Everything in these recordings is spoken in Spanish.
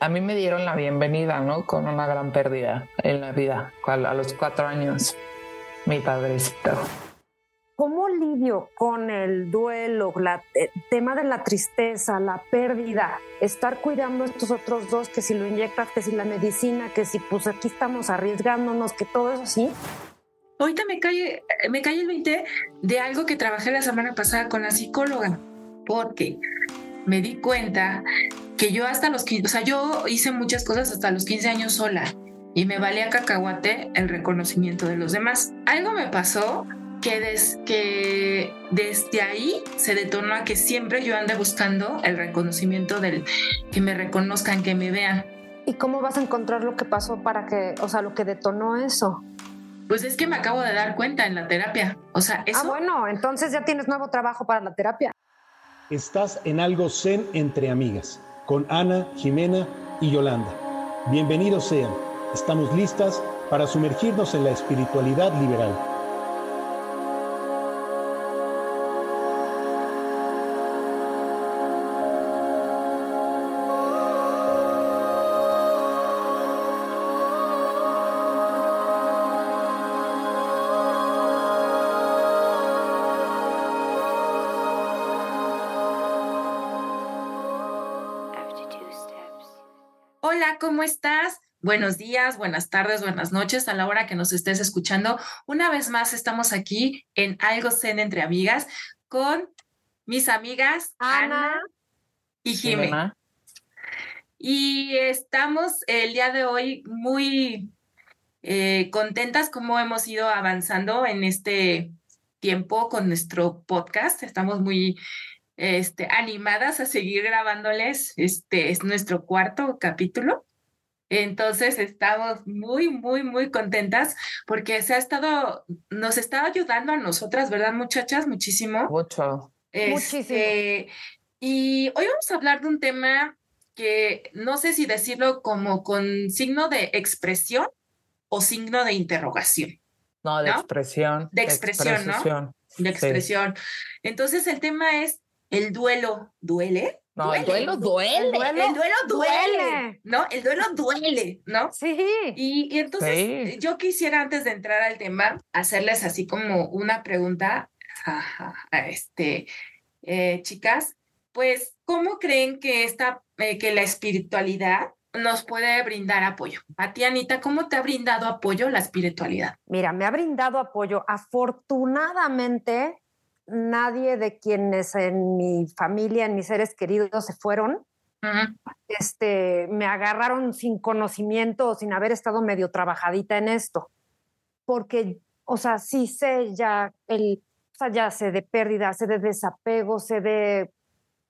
a mí me dieron la bienvenida, ¿no? Con una gran pérdida en la vida. A los cuatro años, mi padrecito. ¿Cómo lidio con el duelo, el eh, tema de la tristeza, la pérdida, estar cuidando a estos otros dos, que si lo inyectas, que si la medicina, que si pues aquí estamos arriesgándonos, que todo eso sí? Ahorita me cae, me cae el 20 de algo que trabajé la semana pasada con la psicóloga, porque me di cuenta que yo hasta los 15, o sea, yo hice muchas cosas hasta los 15 años sola y me valía cacahuate el reconocimiento de los demás. Algo me pasó que, que desde ahí se detonó a que siempre yo ande buscando el reconocimiento del que me reconozcan, que me vean. ¿Y cómo vas a encontrar lo que pasó para que, o sea, lo que detonó eso? Pues es que me acabo de dar cuenta en la terapia. O sea, eso. Ah, bueno, entonces ya tienes nuevo trabajo para la terapia. Estás en algo zen entre amigas, con Ana, Jimena y Yolanda. Bienvenidos sean. Estamos listas para sumergirnos en la espiritualidad liberal. ¿Cómo estás? Buenos días, buenas tardes, buenas noches a la hora que nos estés escuchando. Una vez más estamos aquí en Algo Zen entre amigas con mis amigas Ana, y Jimena. Y estamos el día de hoy muy eh, contentas como hemos ido avanzando en este tiempo con nuestro podcast. Estamos muy este, animadas a seguir grabándoles. Este es nuestro cuarto capítulo. Entonces estamos muy, muy, muy contentas porque se ha estado, nos está ayudando a nosotras, ¿verdad, muchachas? Muchísimo. Mucho. Este, y hoy vamos a hablar de un tema que no sé si decirlo como con signo de expresión o signo de interrogación. No, de expresión. De expresión, ¿no? De expresión. Entonces el tema es el duelo. ¿Duele? No, el duelo duele. El duelo, duele. ¿No? El duelo duele, ¿no? Sí. Y, entonces yo quisiera antes de entrar al tema hacerles así como una pregunta a, este, eh, chicas, pues, ¿cómo creen que esta, eh, que la espiritualidad nos puede brindar apoyo? A ti, Anita, ¿cómo te ha brindado apoyo la espiritualidad? Mira, me ha brindado apoyo. Afortunadamente, nadie de quienes en mi familia, en mis seres queridos se fueron. este, me agarraron sin conocimiento o sin haber estado medio trabajadita en esto. Porque, o sea, sí sé ya el, o sea, ya sé de pérdida, sé de desapego, sé de,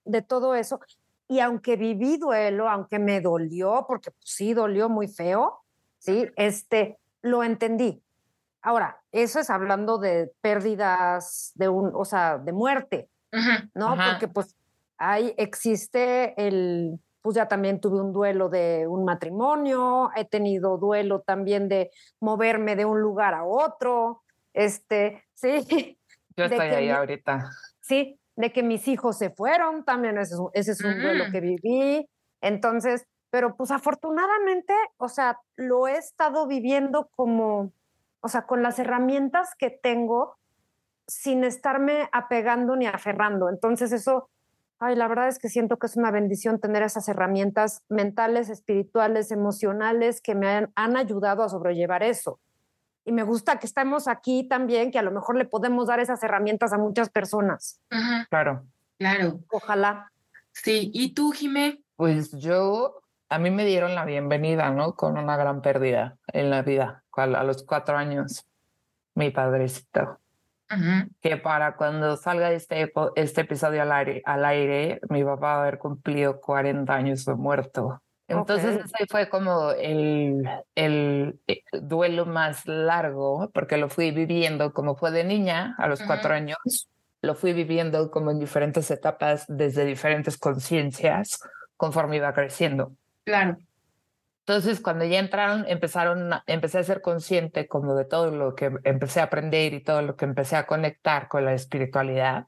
de todo eso. Y aunque viví duelo, aunque me dolió, porque pues, sí dolió muy feo, sí, este, lo entendí. Ahora, eso es hablando de pérdidas de un, o sea, de muerte, ¿no? Porque pues ahí existe el, pues ya también tuve un duelo de un matrimonio, he tenido duelo también de moverme de un lugar a otro, este, sí. Yo estoy ahí ahorita. Sí, de que mis hijos se fueron, también ese es, un duelo mm. que viví. Entonces, pero pues afortunadamente, o sea, lo he estado viviendo como o sea, con las herramientas que tengo sin estarme apegando ni aferrando. Entonces eso, ay, la verdad es que siento que es una bendición tener esas herramientas mentales, espirituales, emocionales que me han, ayudado a sobrellevar eso. Y me gusta que estemos aquí también, que a lo mejor le podemos dar esas herramientas a muchas personas. Claro. Claro. Ojalá. Sí. ¿Y tú, Jimé? Pues yo a mí me dieron la bienvenida, ¿no? Con una gran pérdida en la vida, a los cuatro años, mi padrecito. Que para cuando salga este, este episodio al aire, al aire, mi papá va a haber cumplido 40 años de muerto. Entonces ese fue como el, el, eh, duelo más largo, porque lo fui viviendo como fue de niña a los cuatro años, lo fui viviendo como en diferentes etapas, desde diferentes conciencias, conforme iba creciendo. Claro. Entonces, cuando ya entraron, empezaron, empecé a ser consciente como de todo lo que empecé a aprender y todo lo que empecé a conectar con la espiritualidad.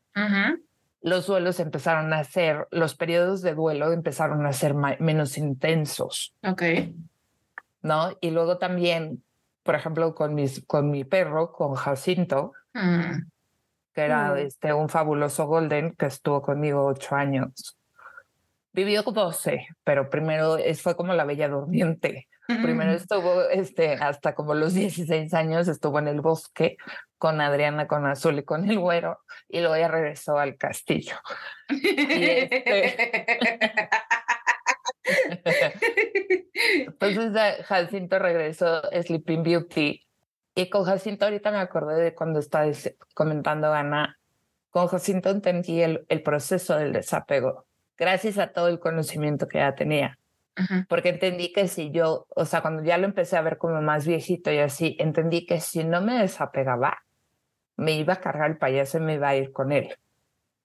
los duelos empezaron a ser, los periodos de duelo empezaron a ser menos intensos. Ok. ¿No? Y luego también, por ejemplo, con, mis, con mi perro, con Jacinto, mm. que era mm. este, un fabuloso golden que estuvo conmigo ocho años. Vivió 12, pero primero fue como la bella durmiente. Primero estuvo este, hasta como los 16 años, estuvo en el bosque con Adriana, con Azul y con el güero, y luego ya regresó al castillo. Este Entonces Jacinto regresó Sleeping Beauty. Y con Jacinto ahorita me acordé de cuando estaba comentando Ana, con Jacinto entendí el, el proceso del desapego, gracias a todo el conocimiento que ya tenía porque entendí que si yo, o sea, cuando ya lo empecé a ver como más viejito y así, entendí que si no me desapegaba, me iba a cargar el payaso y me iba a ir con él.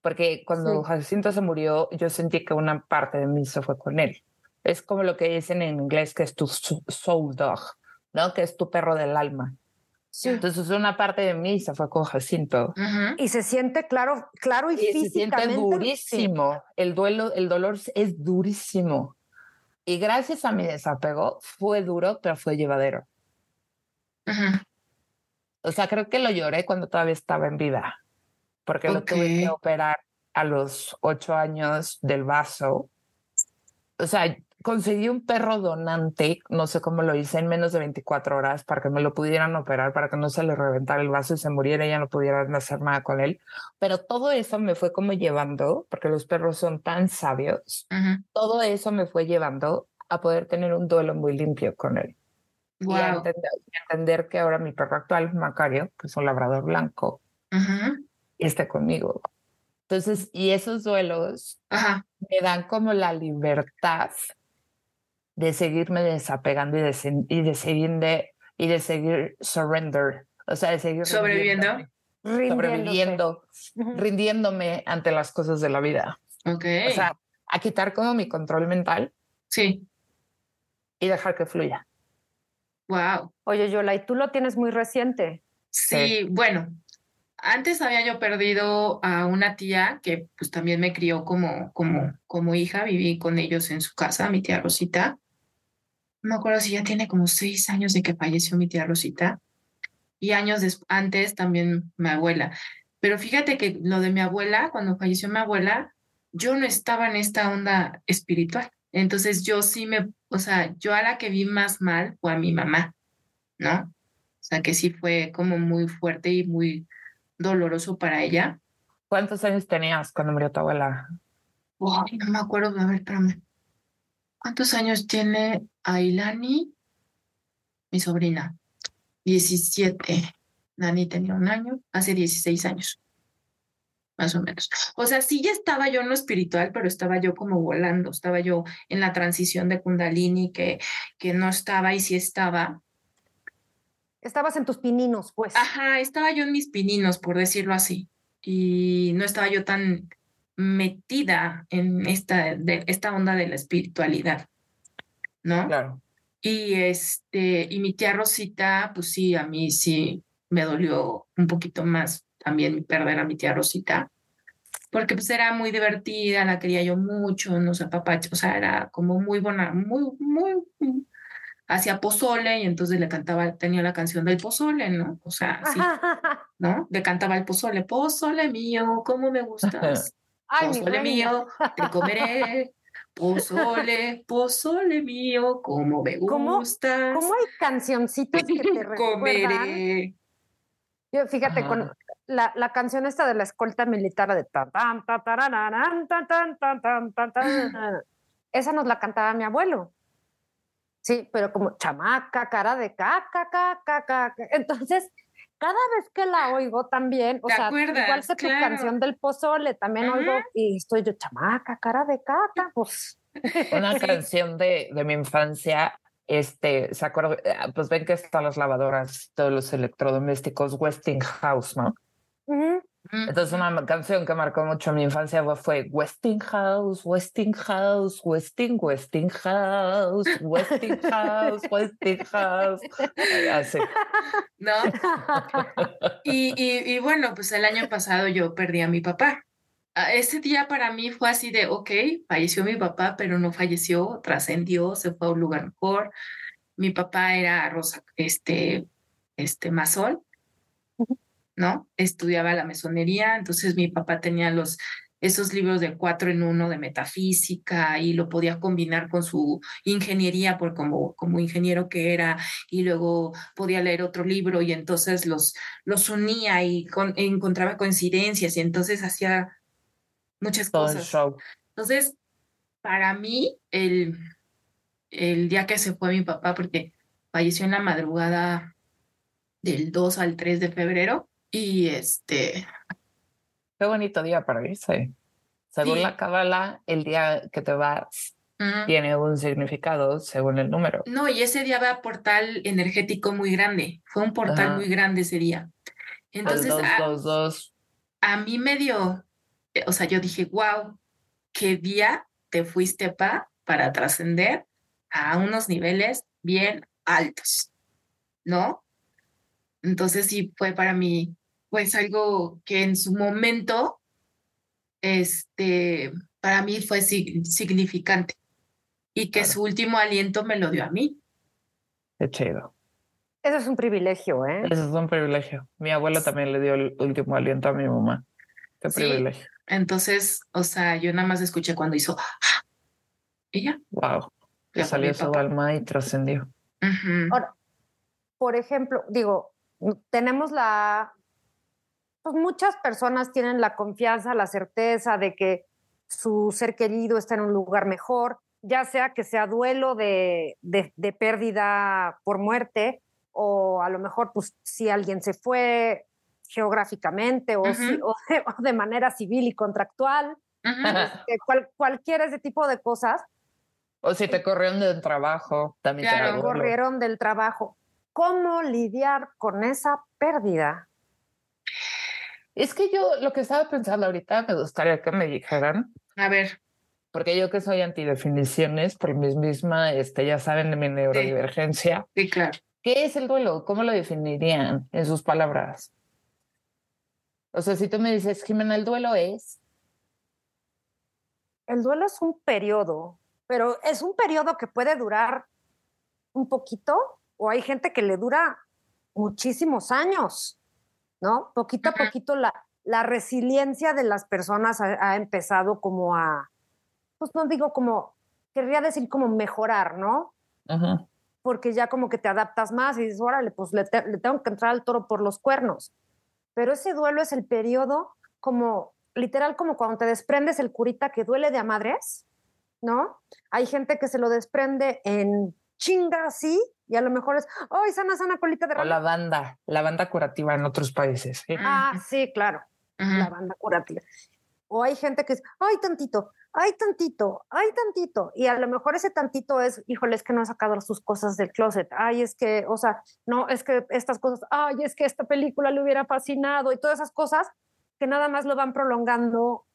Porque cuando Jacinto se murió, yo sentí que una parte de mí se fue con él. Es como lo que dicen en inglés, que es tu soul dog, ¿no? Que es tu perro del alma. Sí. Entonces una parte de mí se fue con Jacinto. Y se siente claro, claro y, y Se siente durísimo. El duelo, el dolor es durísimo. Y gracias a mi desapego fue duro, pero fue llevadero. O sea, creo que lo lloré cuando todavía estaba en vida, porque lo tuve que operar a los ocho años del vaso. O sea, conseguí un perro donante, no sé cómo lo hice, en menos de 24 horas para que me lo pudieran operar, para que no se le reventara el vaso y se muriera y ya no pudieran hacer nada con él. Pero todo eso me fue como llevando, porque los perros son tan sabios, todo eso me fue llevando a poder tener un duelo muy limpio con él. Y a entender, que ahora mi perro actual, Macario, que es un labrador blanco, está conmigo. Entonces, y esos duelos me dan como la libertad de seguirme desapegando y de, y de seguir de, y de seguir surrender, o sea, de seguir sobreviviendo, sobreviviendo, rindiéndome ante las cosas de la vida. Okay. O sea, a quitar como mi control mental. Sí. Y dejar que fluya. Wow. Oye, Yola, y tú lo tienes muy reciente. Sí, bueno, antes había yo perdido a una tía que pues también me crió como, como, como hija, viví con ellos en su casa, mi tía Rosita no me acuerdo si ya tiene como seis años de que falleció mi tía Rosita y años antes también mi abuela. Pero fíjate que lo de mi abuela, cuando falleció mi abuela, yo no estaba en esta onda espiritual. Entonces yo sí me, o sea, yo a la que vi más mal fue a mi mamá, ¿no? O sea, que sí fue como muy fuerte y muy doloroso para ella. ¿Cuántos años tenías cuando murió tu abuela? no me acuerdo, a ver, espérame. ¿Cuántos años tiene Ailani, mi sobrina? 17. Dani tenía un año, hace 16 años, más o menos. O sea, sí ya estaba yo en lo espiritual, pero estaba yo como volando, estaba yo en la transición de Kundalini, que, que no estaba y sí estaba. Estabas en tus pininos, pues. Ajá, estaba yo en mis pininos, por decirlo así. Y no estaba yo tan metida en esta, de, esta onda de la espiritualidad, ¿no? Claro. Y, este, y mi tía Rosita, pues sí, a mí sí me dolió un poquito más también perder a mi tía Rosita, porque pues era muy divertida, la quería yo mucho, no sé, papá, o sea, era como muy buena, muy, muy, hacía pozole y entonces le cantaba, tenía la canción del pozole, ¿no? O sea, sí, ¿no? Le cantaba el pozole, pozole mío, ¿cómo me gustas? Pozole mío, te comeré. Pozole, pozole mío, como me gustas. ¿Cómo, hay cancioncitos que te recuerdan? Comeré. Yo, fíjate, con la, la, canción esta de la escolta militar de tan tan tan tan tan tan tan tan tan esa nos la cantaba mi abuelo. Sí, pero como chamaca, cara de caca, caca, caca. Entonces, cada vez que la oigo también, o sea, igual sé tu canción del pozole, también oigo y estoy yo, chamaca, cara de caca, pues. Una canción de, de mi infancia, este, se acuerda, ah, pues ven que están las lavadoras, todos los electrodomésticos Westinghouse, ¿no? Entonces una canción que marcó mucho mi infancia fue Westinghouse, Westinghouse, Westing, Westinghouse, Westinghouse, Westinghouse. Así. ¿No? Y, y, y bueno, pues el año pasado yo perdí a mi papá. ese día para mí fue así de, ok, falleció mi papá, pero no falleció, trascendió, se fue a un lugar mejor. Mi papá era Rosa, este, este masón, ¿no? Estudiaba la mesonería, entonces mi papá tenía los esos libros de cuatro en uno de metafísica y lo podía combinar con su ingeniería por como, como ingeniero que era y luego podía leer otro libro y entonces los, los unía y encontraba coincidencias y entonces hacía muchas cosas. Entonces, para mí, el, el día que se fue mi papá, porque falleció en la madrugada del 2 al 3 de febrero, y este, Qué bonito día para irse. Según la cábala, el día que te vas tiene un significado según el número. No, y ese día va portal energético muy grande. Fue un portal muy grande ese día. Entonces, a, a, mí me dio, eh, o sea, yo dije, wow, qué día te fuiste pa para trascender a unos niveles bien altos, ¿no? Entonces sí fue para mí pues algo que en su momento, este, para mí fue significante y que su último aliento me lo dio a mí. Qué chido. Eso es un privilegio, ¿eh? Eso es un privilegio. Mi abuela también le dio el último aliento a mi mamá. Qué privilegio. Entonces, o sea, yo nada más escuché cuando hizo ella. Wow. Que salió su alma y trascendió. Ahora, por ejemplo, digo, tenemos la pues muchas personas tienen la confianza, la certeza de que su ser querido está en un lugar mejor, ya sea que sea duelo de, de, pérdida por muerte o a lo mejor pues si alguien se fue geográficamente o, de, manera civil y contractual, este, cual, cualquier ese tipo de cosas. O si te corrieron del trabajo, también te corrieron del trabajo. ¿Cómo lidiar con esa pérdida? Es que yo lo que estaba pensando ahorita me gustaría que me dijeran. A ver. Porque yo que soy antidefiniciones, por mi misma, este, ya saben de mi neurodivergencia. Sí, claro. ¿Qué es el duelo? ¿Cómo lo definirían en sus palabras? O sea, si tú me dices, Jimena, el duelo es. El duelo es un periodo, pero es un periodo que puede durar un poquito o hay gente que le dura muchísimos años. ¿No? Poquito a poquito la, la resiliencia de las personas ha, empezado como a, pues no digo como, querría decir como mejorar, ¿no? Porque ya como que te adaptas más y dices, órale, pues le, tengo que entrar al toro por los cuernos. Pero ese duelo es el periodo como, literal, como cuando te desprendes el curita que duele de a madres, ¿no? Hay gente que se lo desprende en chinga así y a lo mejor es, ¡ay, sana, sana colita de rana! O la banda, la banda curativa en otros países. Ah, sí, claro, la banda curativa. O hay gente que es, ¡ay, tantito! ¡ay, tantito! ¡ay, tantito! Y a lo mejor ese tantito es, híjole, es que no ha sacado sus cosas del closet. ¡ay, es que, o sea, no, es que estas cosas, ¡ay, es que esta película le hubiera fascinado! Y todas esas cosas que nada más lo van prolongando.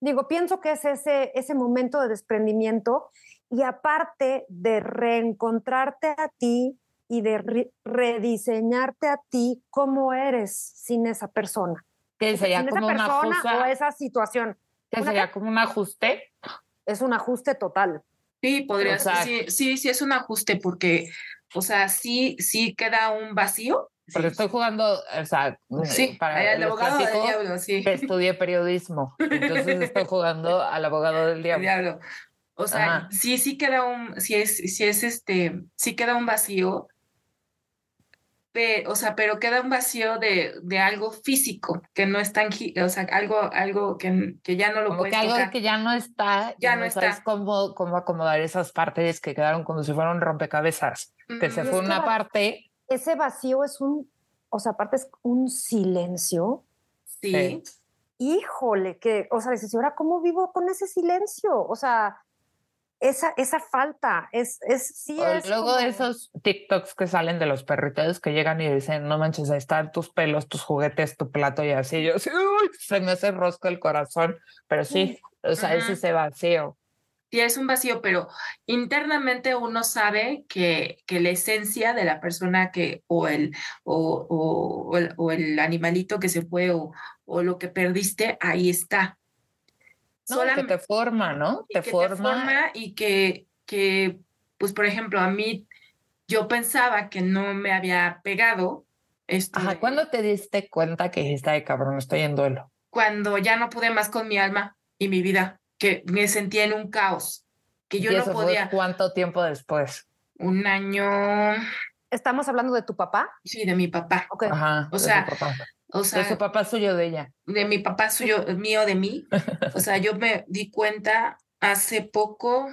Digo, pienso que es ese, ese momento de desprendimiento y aparte de reencontrarte a ti y de rediseñarte a ti como eres sin esa persona. Que sería como una persona o esa situación. Que sería como un ajuste. Es un ajuste total. Sí, podría ser. Sí, sí, sí, es un ajuste porque, o sea, sí, sí queda un vacío. Porque estoy jugando, o sea, sí, para el abogado del diablo, sí. estudié periodismo, entonces estoy jugando al abogado del diablo. diablo. O sea, sí, sí queda un, si es, si es este, sí queda un vacío, o sea, pero queda un vacío de, de algo físico, que no es tangible, o sea, algo, algo que, que ya no lo como puedes que algo que ya no está, ya no, está. cómo, cómo acomodar esas partes que quedaron como si fueran rompecabezas, que se fue una parte. Ese vacío es un, o sea, aparte es un silencio. Sí. Híjole, que, o sea, dices, ahora cómo vivo con ese silencio? O sea, esa, esa falta, es, es sí es Luego de esos TikToks que salen de los perritos que llegan y dicen, no manches, ahí están tus pelos, tus juguetes, tu plato y así, yo sí, se me hace rosco el corazón, pero sí, o sea, es ese vacío. Sí, es un vacío, pero internamente uno sabe que, que la esencia de la persona que, o el, o, o, el, o el animalito que se fue, o, o lo que perdiste, ahí está. No, que te forma, ¿no? Te forma. y que, que, pues, por ejemplo, a mí, yo pensaba que no me había pegado. Este, Ajá, ¿cuándo te diste cuenta que dijiste, ay, cabrón, estoy en duelo? Cuando ya no pude más con mi alma y mi vida, que me sentía en un caos, que yo no podía. ¿Cuánto tiempo después? Un año. ¿Estamos hablando de tu papá? Sí, de mi papá. Ajá, o sea, o sea, de su papá suyo de ella. De mi papá suyo, mío de mí. O sea, yo me di cuenta hace poco,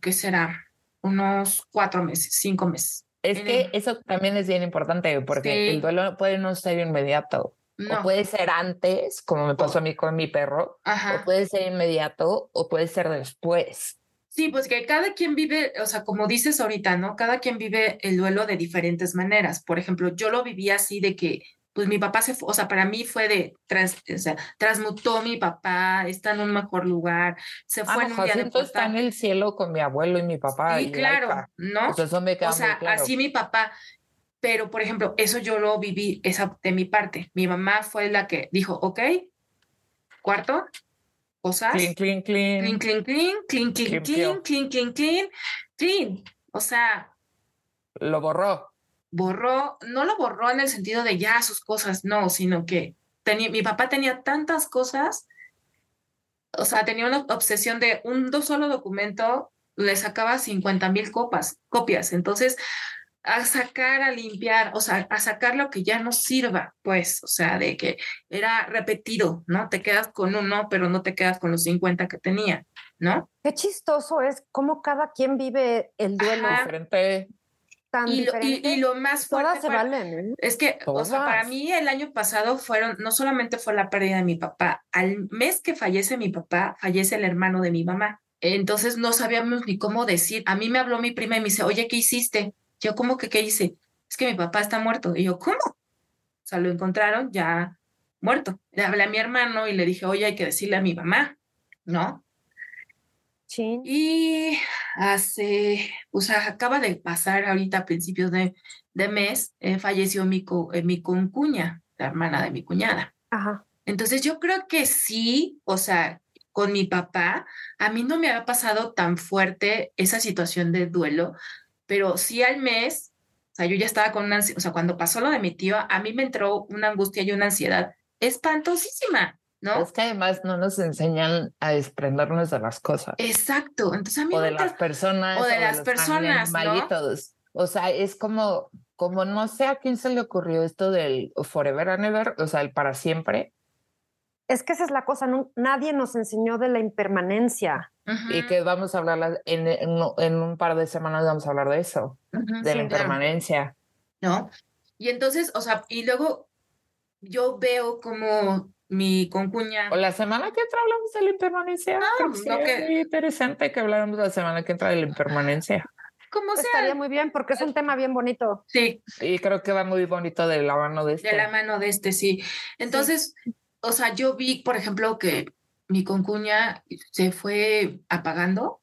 ¿qué será? Unos cuatro meses, cinco meses. Es que eso también es bien importante porque el duelo puede no ser inmediato. O puede ser antes, como me pasó a mí con mi perro, o puede ser inmediato, o puede ser después. Sí, pues que cada quien vive, o sea, como dices ahorita, ¿no? Cada quien vive el duelo de diferentes maneras. Por ejemplo, yo lo viví así de que pues mi papá se fue, o sea, para mí fue de, trans, o sea, transmutó mi papá, está en un mejor lugar, se fue en un día de está en el cielo con mi abuelo y mi papá. Sí, claro, ¿no? Pues eso me queda o sea, así mi papá, pero por ejemplo, eso yo lo viví esa, de mi parte. Mi mamá fue la que dijo, ok, cuarto, cosas. Clean, clean, clean. Clean, clean, clean, clean, clean, clean, clean, clean, clean, clean. O sea. Lo borró borró, no lo borró en el sentido de ya sus cosas, no, sino que tenía, mi papá tenía tantas cosas, o sea, tenía una obsesión de un solo documento, le sacaba 50 mil copas, copias, entonces a sacar, a limpiar, o sea, a sacar lo que ya no sirva, pues, o sea, de que era repetido, ¿no? Te quedas con uno, pero no te quedas con los 50 que tenía, ¿no? Qué chistoso es cómo cada quien vive el duelo. Diferente y lo, más fuerte se valen, ¿eh? es que, o sea, para mí el año pasado fueron, no solamente fue la pérdida de mi papá, al mes que fallece mi papá, fallece el hermano de mi mamá. Entonces no sabíamos ni cómo decir. A mí me habló mi prima y me dice, oye, ¿qué hiciste? Yo, ¿cómo que qué hice? Es que mi papá está muerto. Y yo, ¿cómo? O sea, lo encontraron ya muerto. Le hablé a mi hermano y le dije, oye, hay que decirle a mi mamá, ¿no? Y hace, o sea, acaba de pasar ahorita a principios de, de mes, eh, falleció mi, eh, mi concuña, la hermana de mi cuñada. Ajá. Entonces yo creo que sí, o sea, con mi papá, a mí no me había pasado tan fuerte esa situación de duelo, pero sí al mes, o sea, yo ya estaba con una, o sea, cuando pasó lo de mi tío, a mí me entró una angustia y una ansiedad espantosísima. ¿No? Es que además no nos enseñan a desprendernos de las cosas. Exacto. Entonces a mí o de las personas. O de las personas. Malitos. O sea, es como, como no sé a quién se le ocurrió esto del forever and ever, o sea, el para siempre. Es que esa es la cosa, nadie nos enseñó de la impermanencia. Y que vamos a hablar en, en, un par de semanas, vamos a hablar de eso, de la impermanencia. ¿No? Y entonces, o sea, y luego yo veo como mi concuña. O la semana que entra hablamos de la impermanencia. Ah, no, que... muy interesante que habláramos la semana que entra de la impermanencia. Como sea. Estaría muy bien porque es un tema bien bonito. Sí. Y creo que va muy bonito de la mano de este. De la mano de este, sí. Entonces, o sea, yo vi, por ejemplo, que mi concuña se fue apagando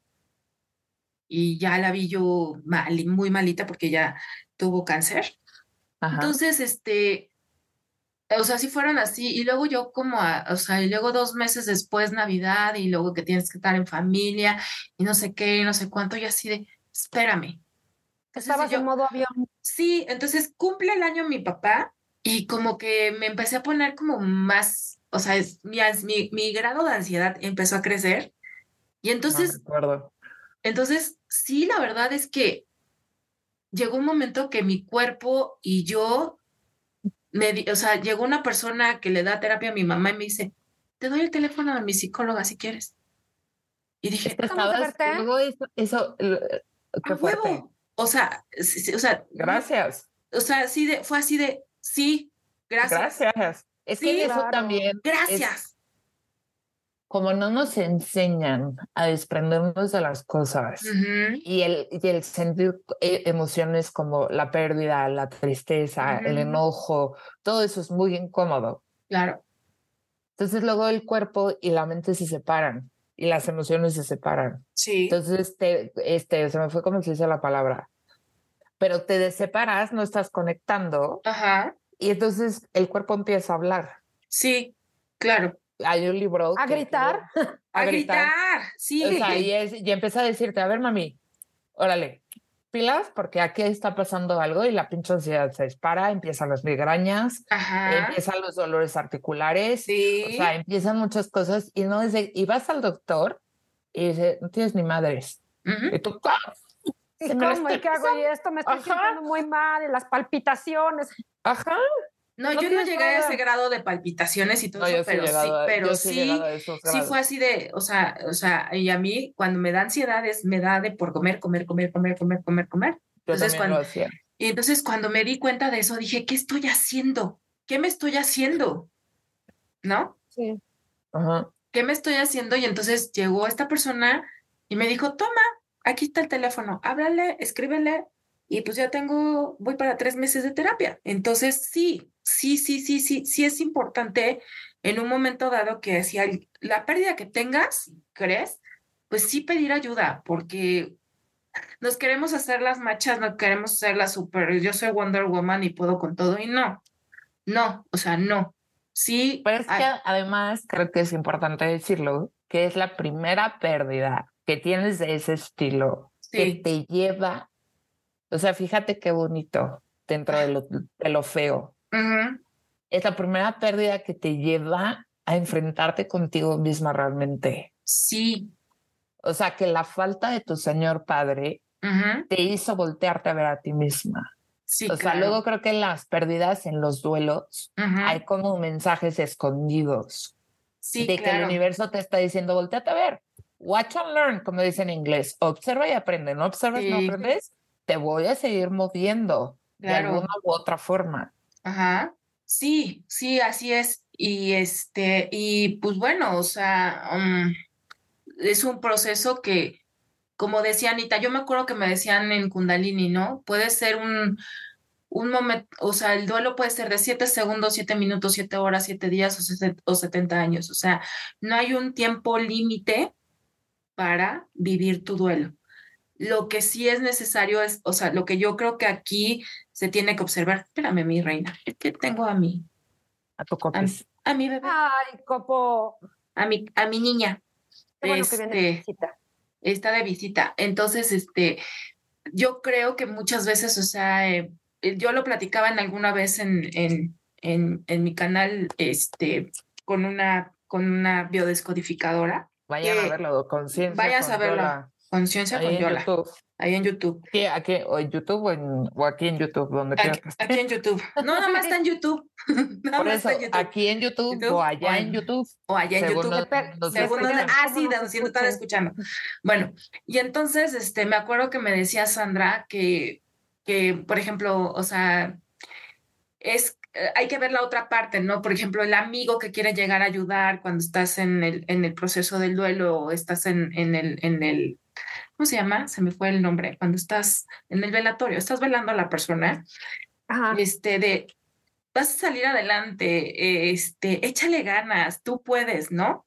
y ya la vi yo mal, muy malita porque ya tuvo cáncer. Entonces, este, o sea, si fueron así. Y luego yo como, o sea, y luego dos meses después Navidad y luego que tienes que estar en familia y no sé qué, no sé cuánto, y así de, espérame. Estabas en modo avión. Sí, entonces cumple el año mi papá y como que me empecé a poner como más, o sea, mi, mi, mi grado de ansiedad empezó a crecer. Y entonces, entonces, sí, la verdad es que llegó un momento que mi cuerpo y yo me, o sea, llegó una persona que le da terapia a mi mamá y me dice, te doy el teléfono de mi psicóloga si quieres. Y dije, ¿cómo eso, eso qué fuerte. O sea, o sea, gracias. O sea, sí de, fue así de, sí, gracias. Gracias. Es que eso también. Gracias como no nos enseñan a desprendernos de las cosas y, el, y el sentir eh, emociones como la pérdida, la tristeza, el enojo, todo eso es muy incómodo. Claro. Entonces luego el cuerpo y la mente se separan y las emociones se separan. Sí. Entonces, te, este, se me fue como se dice la palabra, pero te separas, no estás conectando. Ajá. Y entonces el cuerpo empieza a hablar. Sí, claro. Hay un libro. ¿A gritar? a, gritar. sí. O sea, y, es, y empieza a decirte, a ver, mami, órale, pilas, porque aquí está pasando algo y la pinche ansiedad se dispara, empiezan las migrañas, empiezan los dolores articulares, o sea, empiezan muchas cosas y no desde, y vas al doctor y dice, no tienes ni madres. Y tú, ¿Y cómo? ¿Y qué hago? Y esto me estoy sintiendo muy mal, y las palpitaciones. Ajá. No, yo no llegué a ese grado de palpitaciones y todo eso, pero sí, pero sí, sí, fue así de, o sea, o sea, y a mí cuando me da ansiedad es, me da de por comer, comer, comer, comer, comer, comer, comer. Entonces cuando, y entonces cuando me di cuenta de eso dije, ¿qué estoy haciendo? ¿Qué me estoy haciendo? ¿No? Sí. Ajá. ¿Qué me estoy haciendo? Y entonces llegó esta persona y me dijo, toma, aquí está el teléfono, háblale, escríbele, y pues ya tengo, voy para tres meses de terapia. Entonces, sí, sí, sí, sí, sí, sí es importante en un momento dado que si la pérdida que tengas, ¿crees? Pues sí pedir ayuda, porque nos queremos hacer las machas, no queremos ser la super, yo soy Wonder Woman y puedo con todo, y no, no, o sea, no. Sí. Pero es que además creo que es importante decirlo, que es la primera pérdida que tienes de ese estilo que te lleva o sea, fíjate qué bonito dentro de lo, de lo feo. Es la primera pérdida que te lleva a enfrentarte contigo misma realmente. Sí. O sea, que la falta de tu Señor Padre te hizo voltearte a ver a ti misma. Sí, o sea, luego creo que en las pérdidas, en los duelos, hay como mensajes escondidos. Sí, de que el universo te está diciendo, volteate a ver. Watch and learn, como dicen en inglés. Observa y aprende. No observas, no aprendes te voy a seguir moviendo de alguna u otra forma. Ajá. Sí, sí, así es. Y este, y pues bueno, o sea, um, es un proceso que, como decía Anita, yo me acuerdo que me decían en Kundalini, ¿no? Puede ser un, un momento, o sea, el duelo puede ser de siete segundos, siete minutos, siete horas, siete días o, o 70 años. O sea, no hay un tiempo límite para vivir tu duelo. Lo que sí es necesario es, o sea, lo que yo creo que aquí se tiene que observar. Espérame, mi reina, es que tengo a mi. A tu A, mi bebé. Ay, copo. A mi, a mi niña. Qué bueno que viene de este, visita. Está de visita. Entonces, este, yo creo que muchas veces, o sea, eh, eh, yo lo platicaba en alguna vez en, en, en, en mi canal, este, con una, con una biodescodificadora. Vayan a verlo, conciencia. Vayas a verlo. Conciencia con Yola. Ahí en YouTube. ¿Qué, aquí, o en YouTube o, en, o aquí en YouTube, donde aquí, aquí en YouTube. No, nada más está en YouTube. Nada Por eso, YouTube. aquí en YouTube, o allá en YouTube. O allá en YouTube. ah, sí, donde están escuchando. Bueno, y entonces, este, me acuerdo que me decía Sandra que, que, por ejemplo, o sea, es eh, hay que ver la otra parte, ¿no? Por ejemplo, el amigo que quiere llegar a ayudar cuando estás en el, en el proceso del duelo o estás en, en, el, en el, ¿cómo se llama? Se me fue el nombre, cuando estás en el velatorio, estás velando a la persona, este, de, vas a salir adelante, este, échale ganas, tú puedes, ¿no?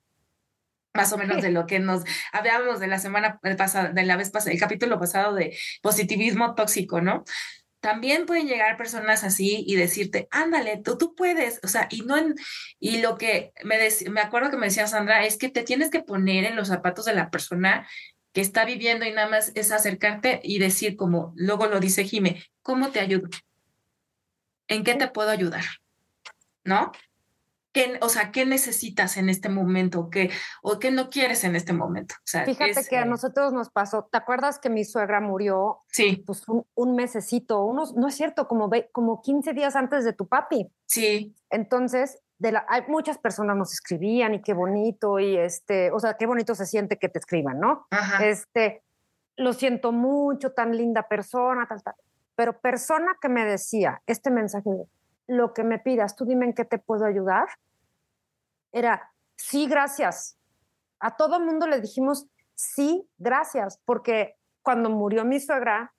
Más o menos de lo que nos hablábamos de la semana pasada, de la vez pasada, el capítulo pasado de positivismo tóxico, ¿no? También pueden llegar personas así y decirte, ándale, tú, tú puedes, o sea, y no en, y lo que me, me acuerdo que me decía Sandra es que te tienes que poner en los zapatos de la persona que está viviendo y nada más es acercarte y decir como, luego lo dice Jime, ¿cómo te ayudo? ¿En qué te puedo ayudar? ¿No? ¿Qué, o sea, ¿qué necesitas en este momento? ¿Qué, ¿O qué no quieres en este momento? O sea, Fíjate que a eh, nosotros nos pasó, ¿te acuerdas que mi suegra murió? Sí. Pues un, un mesecito, unos, no es cierto, como, como 15 días antes de tu papi. Sí. Entonces, de la, hay, muchas personas nos escribían y qué bonito y este, o sea, qué bonito se siente que te escriban, ¿no? Este, lo siento mucho, tan linda persona, tal, tal. Pero persona que me decía este mensaje, lo que me pidas, tú dime en qué te puedo ayudar, era, sí, gracias. A todo mundo le dijimos, sí, gracias, porque cuando murió mi suegra,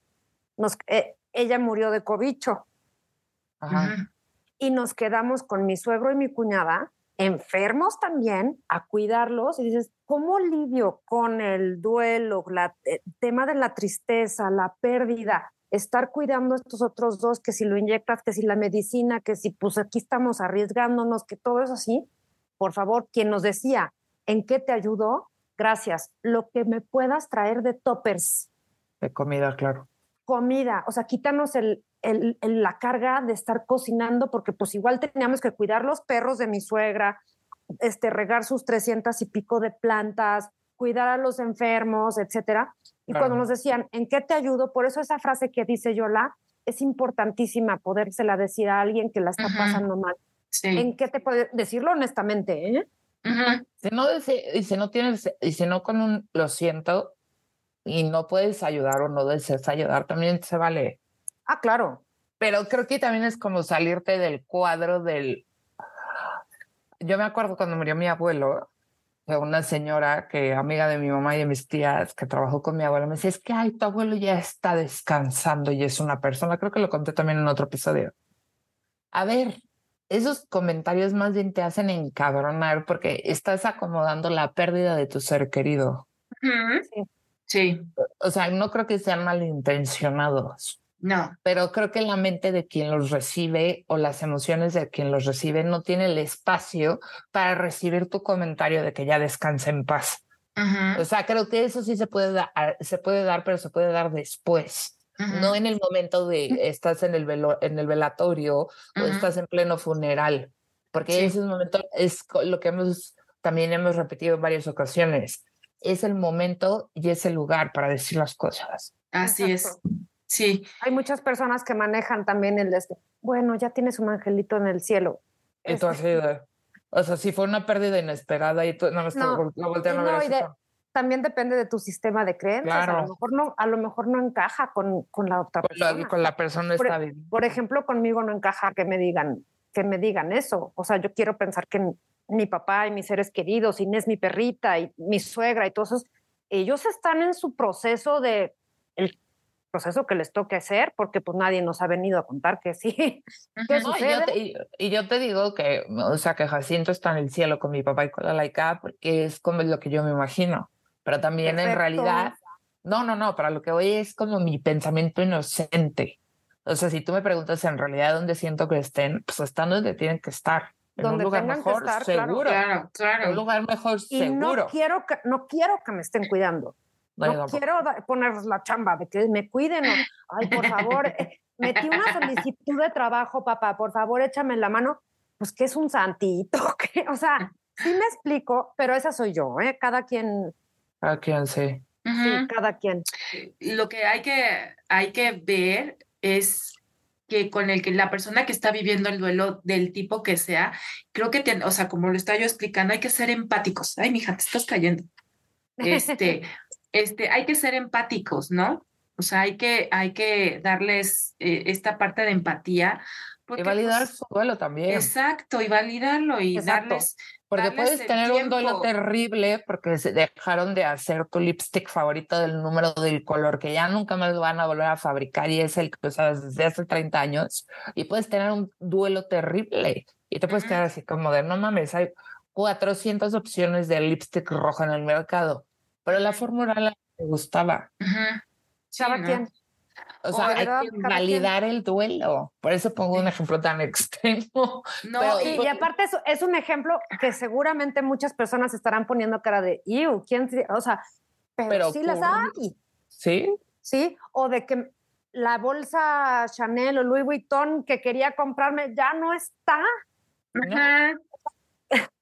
nos, eh, ella murió de cobicho. Ajá y nos quedamos con mi suegro y mi cuñada enfermos también a cuidarlos y dices, ¿cómo lidio con el duelo, el eh, tema de la tristeza, la pérdida? Estar cuidando a estos otros dos, que si lo inyectas, que si la medicina, que si pues aquí estamos arriesgándonos, que todo es así. por favor, quien nos decía, ¿en qué te ayudo? Gracias. Lo que me puedas traer de toppers. De comida, claro. Comida, o sea, quítanos el, el, la carga de estar cocinando, porque pues igual teníamos que cuidar los perros de mi suegra, este, regar sus trescientas y pico de plantas, cuidar a los enfermos, etcétera. Y cuando nos decían, ¿en qué te ayudo? Por eso esa frase que dice Yola es importantísima podérsela decir a alguien que la está pasando mal. ¿En qué te puede decirlo honestamente? ¿eh? Si no, y si no tienes, y si no con un lo siento y no puedes ayudar o no deseas ayudar, también se vale. Ah, claro. Pero creo que también es como salirte del cuadro del. Yo me acuerdo cuando murió mi abuelo, una señora que amiga de mi mamá y de mis tías que trabajó con mi abuelo me decía, es que, ay, tu abuelo ya está descansando y es una persona, creo que lo conté también en otro episodio. A ver, esos comentarios más bien te hacen encabronar porque estás acomodando la pérdida de tu ser querido. Sí. O sea, no creo que sean malintencionados. No. Pero creo que la mente de quien los recibe o las emociones de quien los recibe no tiene el espacio para recibir tu comentario de que ya descanse en paz. O sea, creo que eso sí se puede, dar, se puede dar, pero se puede dar después. No en el momento de estás en el, velo, en el velatorio o estás en pleno funeral, porque ese momento es lo que hemos también hemos repetido en varias ocasiones. Es el momento y es el lugar para decir las cosas. Así es. Sí. Hay muchas personas que manejan también el este, bueno, ya tienes un angelito en el cielo. Entonces, o sea, si fue una pérdida inesperada y tú no, no, no voltean a ver También depende de tu sistema de creencias. A lo mejor no, a lo mejor no encaja con, con la otra persona. con la persona por, está bien. Por ejemplo, conmigo no encaja que me digan, que me digan eso. O sea, yo quiero pensar que mi papá y mis seres queridos, Inés, mi perrita y mi suegra y todos esos, ellos están en su proceso de el proceso que les toque hacer, porque pues nadie nos ha venido a contar que sí. y, yo te, digo que, o sea, que Jacinto está en el cielo con mi papá y con la laica, porque es como lo que yo me imagino. Pero también en realidad, no, no, no, para lo que voy es como mi pensamiento inocente. O sea, si tú me preguntas en realidad dónde siento que estén, pues están donde tienen que estar. En un lugar mejor, seguro. Claro, claro. En un lugar mejor, y seguro. No quiero, que, no quiero que me estén cuidando. No, quiero poner la chamba de que me cuiden. ay, por favor, eh, metí una solicitud de trabajo, papá, por favor, échame la mano. Pues que es un santito, o sea, sí me explico, pero esa soy yo, ¿eh? Cada quien. Cada quien, sí. Sí, cada quien. Lo que hay que, hay que ver es que con el que la persona que está viviendo el duelo del tipo que sea, creo que, o sea, como lo está yo explicando, hay que ser empáticos. Ay, mija, te estás cayendo. Este, este, hay que ser empáticos, ¿no? O sea, hay que, hay que darles eh, esta parte de empatía. y validar pues su duelo también. Exacto, y validarlo y darles. Porque puedes tener un duelo terrible porque se dejaron de hacer tu lipstick favorito del número del color que ya nunca más van a volver a fabricar y es el que usabas desde hace 30 años. Y puedes tener un duelo terrible y te puedes quedar así como de no mames, hay 400 opciones de lipstick rojo en el mercado pero la fórmula la me gustaba. ¿Sabe quién? O sea, hay que validar el duelo. Por eso pongo un ejemplo tan extremo. No, y, aparte es, es, un ejemplo que seguramente muchas personas estarán poniendo cara de, Ew, ¿quién? O sea, pero, sí las hay. Sí. Sí, o de que la bolsa Chanel o Louis Vuitton que quería comprarme ya no está.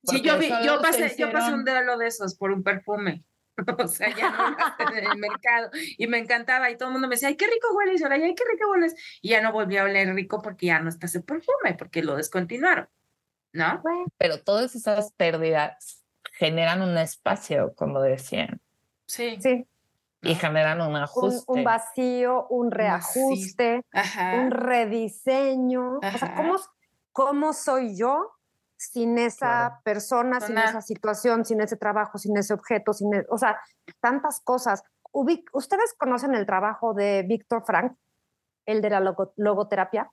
Sí, yo, vi, yo, pasé, yo pasé un duelo de esos por un perfume. o sea, ya no en el mercado. Y me encantaba y todo el mundo me decía, ay, qué rico hueles, y ahora, ay, qué rico hueles. Y ya no volví a oler rico porque ya no está ese perfume, porque lo descontinuaron, ¿no? Pero todas esas pérdidas generan un espacio, como decían. Sí. Sí. Y generan un ajuste. Un, vacío, un reajuste, un rediseño. O sea, ¿cómo, ¿cómo soy yo sin esa persona, sin esa situación, sin ese trabajo, sin ese objeto, sin, e, o sea, tantas cosas. ¿Ustedes conocen el trabajo de Víctor Frank, el de la logoterapia?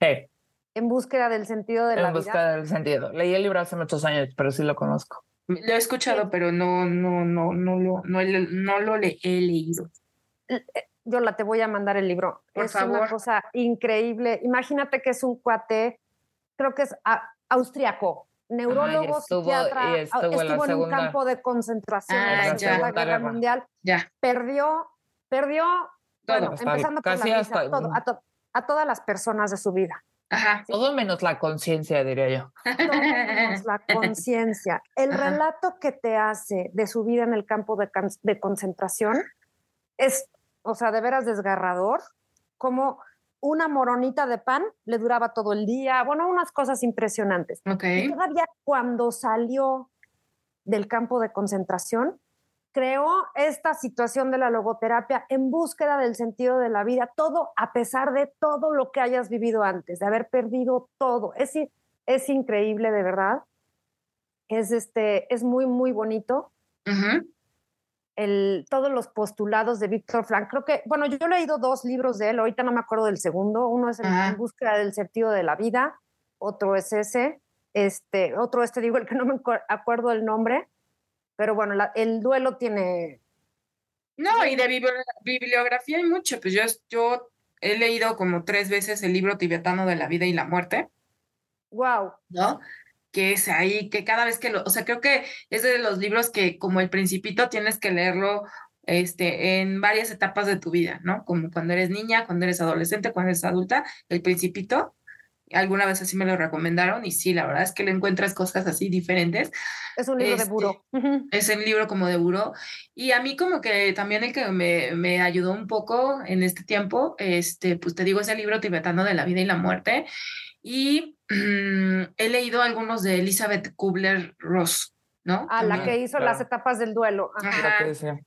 Sí. En búsqueda del sentido de la vida. En búsqueda del sentido. Leí el libro hace muchos años, pero sí lo conozco. Lo he escuchado, pero no, no, no, no lo, no, no lo he leído. Eh, yo la te voy a mandar el libro. Por es favor. una cosa increíble. Imagínate que es un cuate, creo que es austriaco, neurólogo, estuvo, psiquiatra, estuvo, en, un campo de concentración Ah, en ya. la Guerra Mundial. Ya. Perdió, perdió, bueno, Hasta- empezando por la hasta- vida, todo, a, to- a todas las personas de su vida. Ajá. Todo menos la conciencia, diría yo. Todo menos la conciencia. El Ajá. relato que te hace de su vida en el campo de, de concentración es, o sea, de veras desgarrador, como una moronita de pan le duraba todo el día, bueno, unas cosas impresionantes. Ok. Y todavía cuando salió del campo de concentración, creó esta situación de la logoterapia en búsqueda del sentido de la vida, todo a pesar de todo lo que hayas vivido antes, de haber perdido todo. Es, es increíble, de verdad. Es, este, es muy, muy bonito. Ujú. El, todos los postulados de Víctor Frank. Creo que, bueno, yo he leído dos libros de él, ahorita no me acuerdo del segundo. Uno es En, Ajá. en búsqueda del sentido de la vida, otro es ese, este, otro este, digo, el que no me acuer- acuerdo el nombre, pero bueno, la- el duelo tiene, No, y de bibli- bibliografía hay mucho. Pues yo, yo he leído como tres veces el libro tibetano de la vida y la muerte. wow, ¿no? Que es ahí, que cada vez que lo, o sea, creo que es de los libros que como el principito tienes que leerlo este, en varias etapas de tu vida, ¿no? Como cuando eres niña, cuando eres adolescente, cuando eres adulta, el principito, alguna vez así me lo recomendaron y sí, la verdad es que le encuentras cosas así diferentes. es un libro Este, de buró. Ujú. Es el libro como de buró. Y a mí como que también el que me, me ayudó un poco en este tiempo, este, pues te digo, es el libro tibetano de la vida y la muerte. Y mm, he leído algunos de Elizabeth Kubler-Ross, ¿no? Ah, la También, que hizo claro. las etapas del duelo. Ajá. Ajá. Lo que decía.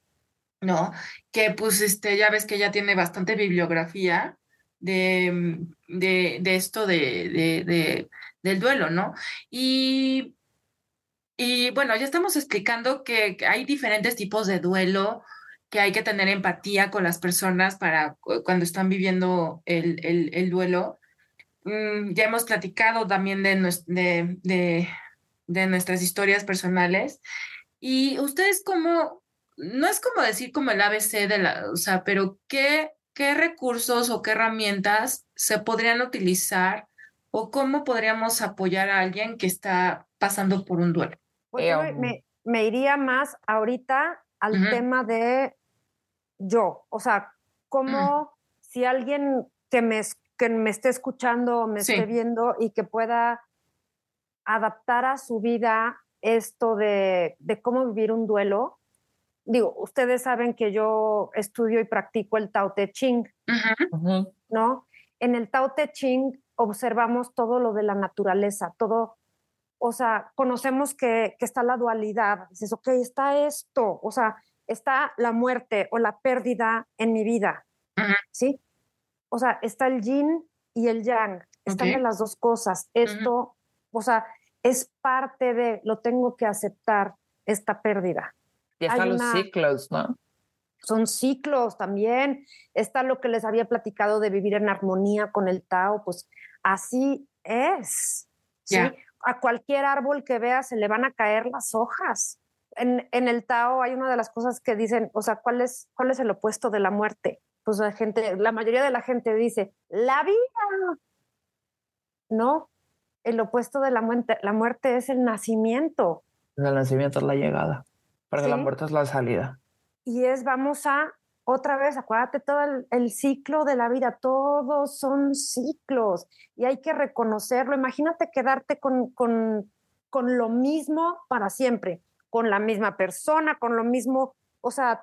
¿no? Que pues este, ya ves que ella tiene bastante bibliografía de, mm, de, de esto de, de, de- del duelo, ¿no? Y, y bueno, ya estamos explicando que, hay diferentes tipos de duelo, que hay que tener empatía con las personas para cu- cuando están viviendo el, el, el duelo. Mm, ya hemos platicado también de, de, de, de nuestras historias personales. Y ustedes como, no es como decir como el ABC de la, o sea, pero ¿qué, qué recursos o qué herramientas se podrían utilizar o cómo podríamos apoyar a alguien que está pasando por un duelo? Pues yo Eh, me, me iría más ahorita al Ujú. tema de yo, o sea, como si alguien que me, es- que me esté escuchando o me Sí. esté viendo y que pueda adaptar a su vida esto de, de cómo vivir un duelo. Digo, ustedes saben que yo estudio y practico el Tao Te Ching. ¿no? En el Tao Te Ching observamos todo lo de la naturaleza, todo, o sea, conocemos que, que está la dualidad, dices, ok, está esto, o sea, está la muerte o la pérdida en mi vida. ¿sí? O sea, está el yin y el yang, están de las dos cosas, esto, o sea, es parte de, lo tengo que aceptar, esta pérdida Y están los una- ciclos, ¿no? son ciclos también. Está lo que les había platicado de vivir en armonía con el Tao, pues así es. ¿sí? A cualquier árbol que veas se le van a caer las hojas. En, en el Tao hay una de las cosas que dicen, o sea, ¿cuál es, cuál es el opuesto de la muerte? Pues la gente, la mayoría de la gente dice, la vida. No, el opuesto de la muerte, la muerte es el nacimiento. El nacimiento es la llegada, la Sí. muerte es la salida. y es vamos a otra vez, acuérdate todo el, el ciclo de la vida, todos son ciclos y hay que reconocerlo. Imagínate quedarte con, con, con lo mismo para siempre, con la misma persona, con lo mismo, o sea,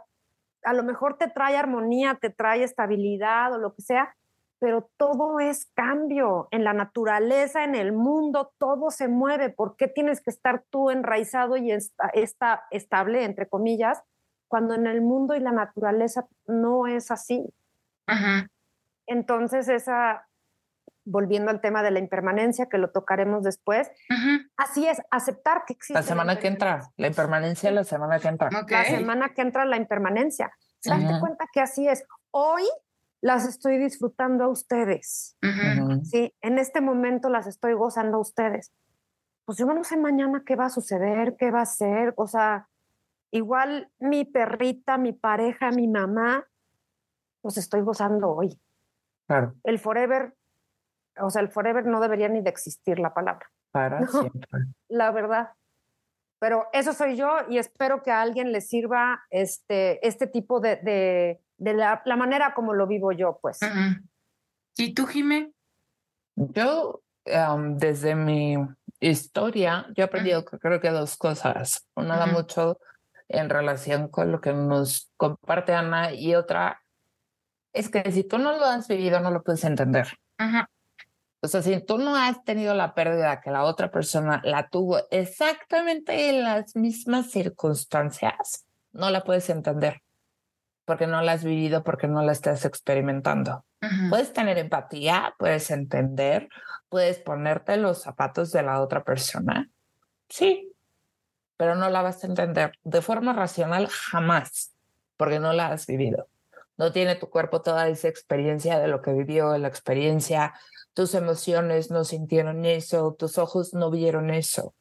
a lo mejor te trae armonía, te trae estabilidad o lo que sea, pero todo es cambio en la naturaleza, en el mundo, todo se mueve. ¿Por qué tienes que estar tú enraizado y esta, esta- estable, entre comillas, cuando en el mundo y la naturaleza no es así? ujú. Entonces, esa, volviendo al tema de la impermanencia, que lo tocaremos después, Ujú, así es, aceptar que existe. La semana que entra, la impermanencia la semana que entra. ok. La semana que entra la impermanencia. Date Ajá. cuenta que así es. Hoy las estoy disfrutando a ustedes. Ujú. Sí, en este momento las estoy gozando a ustedes. Pues yo no sé mañana qué va a suceder, qué va a ser. O sea, igual mi perrita, mi pareja, mi mamá, los estoy gozando hoy. Claro. El forever, o sea, el forever no debería ni de existir la palabra. Para siempre. La verdad. Pero eso soy yo y espero que a alguien le sirva este, este tipo de, de, de la, la, manera como lo vivo yo, pues. ¿Y tú, Jimé? Yo, um, desde mi historia, yo he aprendido que creo que dos cosas. Una da mucho en relación con lo que nos comparte Ana y otra es que si tú no lo has vivido, no lo puedes entender. O sea, si tú no has tenido la pérdida que la otra persona la tuvo exactamente en las mismas circunstancias, no la puedes entender porque no la has vivido, porque no la estás experimentando. Puedes tener empatía, puedes entender, puedes ponerte los zapatos de la otra persona. Sí, pero no la vas a entender de forma racional jamás, porque no la has vivido. No tiene tu cuerpo toda esa experiencia de lo que vivió, la experiencia, tus emociones no sintieron eso, tus ojos no vieron eso.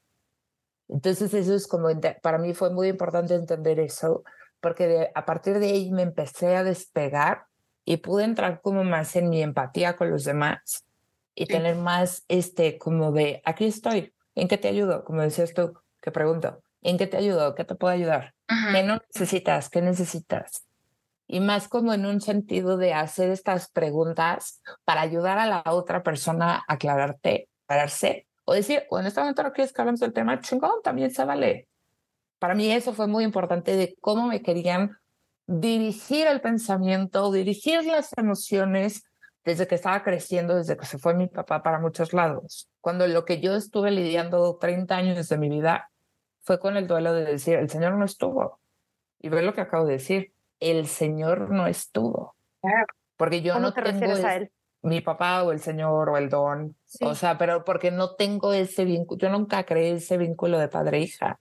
Entonces eso es como, para mí fue muy importante entender eso, porque a partir de ahí me empecé a despegar y pude entrar como más en mi empatía con los demás y tener más este como de, aquí estoy, ¿en qué te ayudo? Como decías tú, que pregunto, ¿en qué te ayudo? ¿Qué te puedo ayudar? ¿Qué no necesitas? ¿Qué necesitas? Y más como en un sentido de hacer estas preguntas para ayudar a la otra persona a aclararte, o decir, o en este momento no quieres que hablemos del tema, chingón, también se vale. Para mí eso fue muy importante de cómo me querían dirigir el pensamiento, dirigir las emociones desde que estaba creciendo, desde que se fue mi papá para muchos lados. Cuando lo que yo estuve lidiando 30 años de mi vida fue con el duelo de decir, el Señor no estuvo. Y ve lo que acabo de decir, el Señor no estuvo. Porque yo no tengo a él? mi papá o el Señor o el don. O sea, pero porque no tengo ese vínculo, yo nunca creé ese vínculo de padre-hija.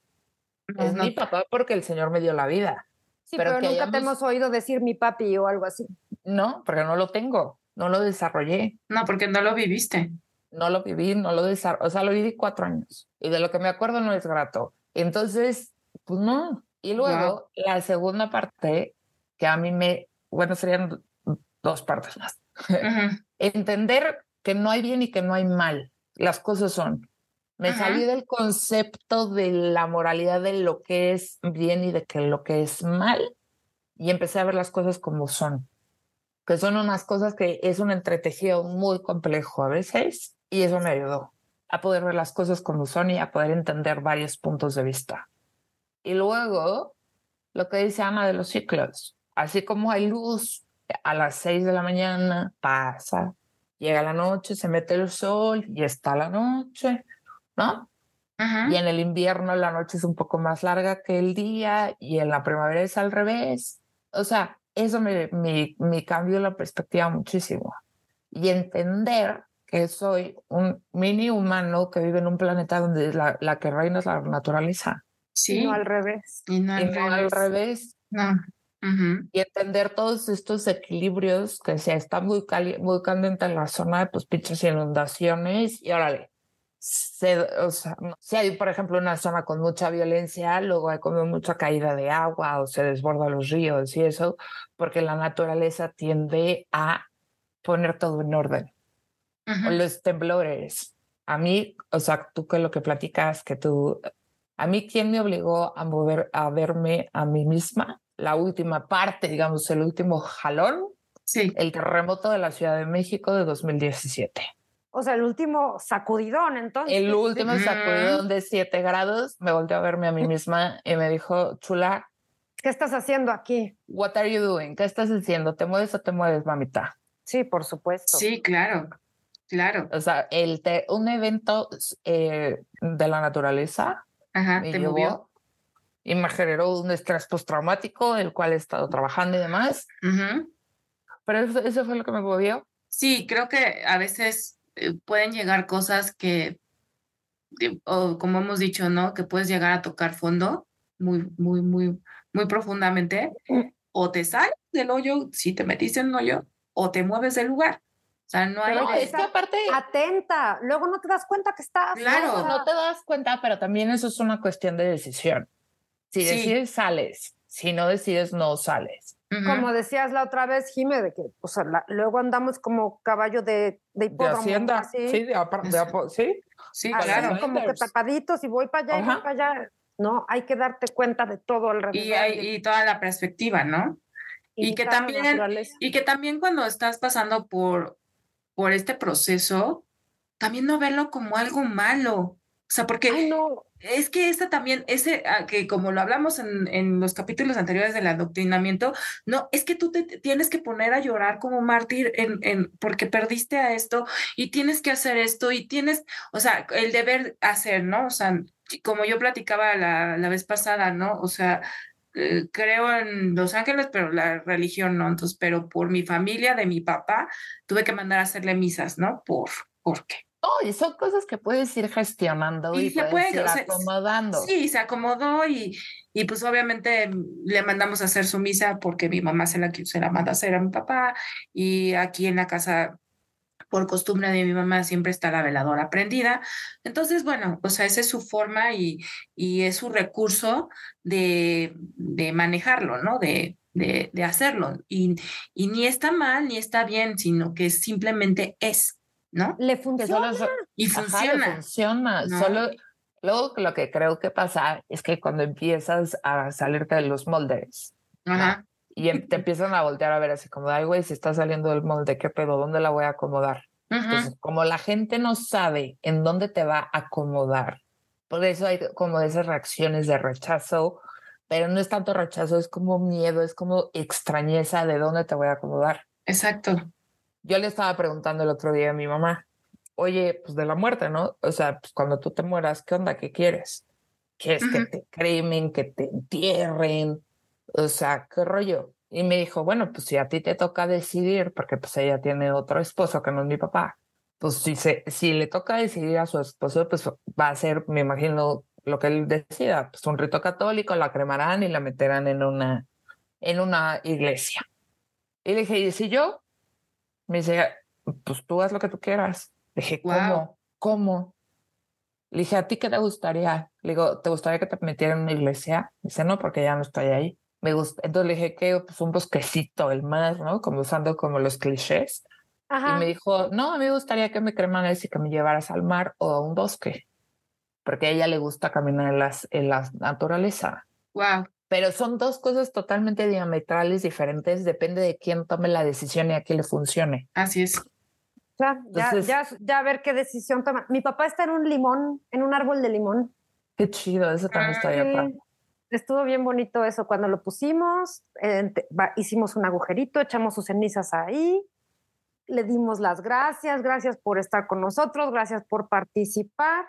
E es mi papá porque el Señor me dio la vida. Sí, pero, nunca te hemos oído decir mi papi o algo así. No, porque no lo tengo, no lo desarrollé. No, porque no lo viviste. No lo viví, no lo desarrollé, o sea, lo viví cuatro años. Y de lo que me acuerdo no es grato. Entonces, pues no. Y luego, la segunda parte, que a mí me, bueno, serían dos partes más. Entender que no hay bien y que no hay mal. Las cosas son. Me salí del concepto de la moralidad de lo que es bien y de que lo que es mal y empecé a ver las cosas como son, que son unas cosas que es un entretejido muy complejo a veces y eso me ayudó a poder ver las cosas como son y a poder entender varios puntos de vista. Y luego, lo que dice Ana de los ciclos, así como hay luz a las seis de la mañana, pasa, llega la noche, se mete el sol y está la noche, ¿no? Y en el invierno la noche es un poco más larga que el día y en la primavera es al revés. O sea, eso me, me, me cambió la perspectiva muchísimo. Y entender que soy un mini humano que vive en un planeta donde la, la que reina es la naturaleza. Sí. no al revés. Y no al, revés. No. Y entender todos estos equilibrios que se está muy, muy caliente en la zona de pues pinches inundaciones y órale, se, o sea, si hay, por ejemplo, una zona con mucha violencia, luego hay como mucha caída de agua o se desborda los ríos y eso, porque la naturaleza tiende a poner todo en orden. Los temblores. A mí, o sea, tú que lo que platicas, que tú, a mí, ¿quién me obligó a mover, a verme a mí misma? La última parte, digamos, el último jalón. Sí. El terremoto de la Ciudad de México de 2017. O sea, el último sacudidón, entonces. El último sacudidón de 7 grados, me volteó a verme a mí misma y me dijo, chula. ¿Qué estás haciendo aquí? What are you doing? ¿Qué estás haciendo? ¿Te mueves o te mueves, mamita? Sí, por supuesto. Sí, claro, claro. O sea, el un evento eh, de la naturaleza Ajá, me te movió. Y me generó un estrés postraumático, el cual he estado trabajando y demás. Pero eso, eso fue lo que me movió. Sí, creo que a veces eh, pueden llegar cosas que, o como hemos dicho, ¿no? Que puedes llegar a tocar fondo muy, muy, muy, muy profundamente, o te sales del hoyo si te metiste en un hoyo, o te mueves del lugar. O sea, no hay... Pero es que aparte... Atenta, luego no te das cuenta que estás... Claro. No te das cuenta, pero también eso es una cuestión de decisión. Si decides, sales. Si no decides, no sales. Como decías la otra vez, Jime, de que o sea, luego andamos como caballo de, de hipódromo. De hacienda, sí, de, de, sí. Sí, claro. como que tapaditos y voy para allá y voy para allá. No, hay que darte cuenta de todo alrededor. Y, hay, y toda la perspectiva, ¿no? Y, que también, y que también cuando estás pasando por, por este proceso, también no verlo como algo malo. O sea, porque no. Es que esta también, ese, ah, que como lo hablamos en, en, los capítulos anteriores del adoctrinamiento, no, es que tú te tienes que poner a llorar como mártir en, en, porque perdiste a esto y tienes que hacer esto y tienes, o sea, el deber hacer, ¿no? O sea, como yo platicaba la, la vez pasada, ¿no? O sea, eh, creo en Los Ángeles, pero la religión no. Entonces, pero por mi familia, de mi papá, tuve que mandar a hacerle misas, ¿no? Por, ¿por qué? Oh, y son cosas que puedes ir gestionando y, se puede, ir acomodando. Sí, se acomodó y, y pues obviamente le mandamos a hacer su misa porque mi mamá se la, se la manda a hacer a mi papá y aquí en la casa por costumbre de mi mamá siempre está la veladora prendida. Entonces, bueno, o sea, esa es su forma y, y es su recurso de, de manejarlo, ¿no? De, de, de hacerlo. Y, y, ni está mal ni está bien, sino que simplemente es, ¿no? Le funciona. y funciona. funciona. Solo, luego lo que creo que pasa es que cuando empiezas a salirte de los moldes, Ajá y em, te empiezan a voltear a ver así como, ay, güey, si está saliendo del molde, ¿qué pedo? ¿Dónde la voy a acomodar? Entonces, como la gente no sabe en dónde te va a acomodar, por eso hay como esas reacciones de rechazo, pero no es tanto rechazo, es como miedo, es como extrañeza de dónde te voy a acomodar. Exacto. Yo le estaba preguntando el otro día a mi mamá, oye, pues de la muerte, ¿no? O sea, pues cuando tú te mueras, ¿qué onda? ¿Qué quieres? ¿Quieres que te cremen, que te entierren? o sea, ¿qué rollo? Y me dijo, bueno, pues si a ti te toca decidir, porque pues ella tiene otro esposo que no es mi papá, pues si, se, si le toca decidir a su esposo, pues va a ser, me imagino, lo que él decida, pues un rito católico, la cremarán y la meterán en una, en una iglesia. Y le dije, ¿y si yo? Me dice, pues tú haz lo que tú quieras. Le dije, ¿cómo? ¿Cómo? Le dije, ¿a ti qué te gustaría? Le digo, ¿te gustaría que te metieran en una iglesia? Dice, no, porque ya no estoy ahí me gusta, entonces le dije que pues un bosquecito, el mar, ¿no? Como usando como los clichés. Y me dijo, no, a mí me gustaría que me cremaras y que me llevaras al mar o a un bosque, porque a ella le gusta caminar en, las, en la naturaleza. Wow. Pero son dos cosas totalmente diametrales, diferentes, depende de quién tome la decisión y a quién le funcione. Así es. Ya, ya, ya, ya, a ver qué decisión toma. Mi papá está en un limón, en un árbol de limón. Qué chido, eso también estaría padre estuvo bien bonito eso. Cuando lo pusimos, hicimos un agujerito, echamos sus cenizas ahí, le dimos las gracias, gracias por estar con nosotros, gracias por participar.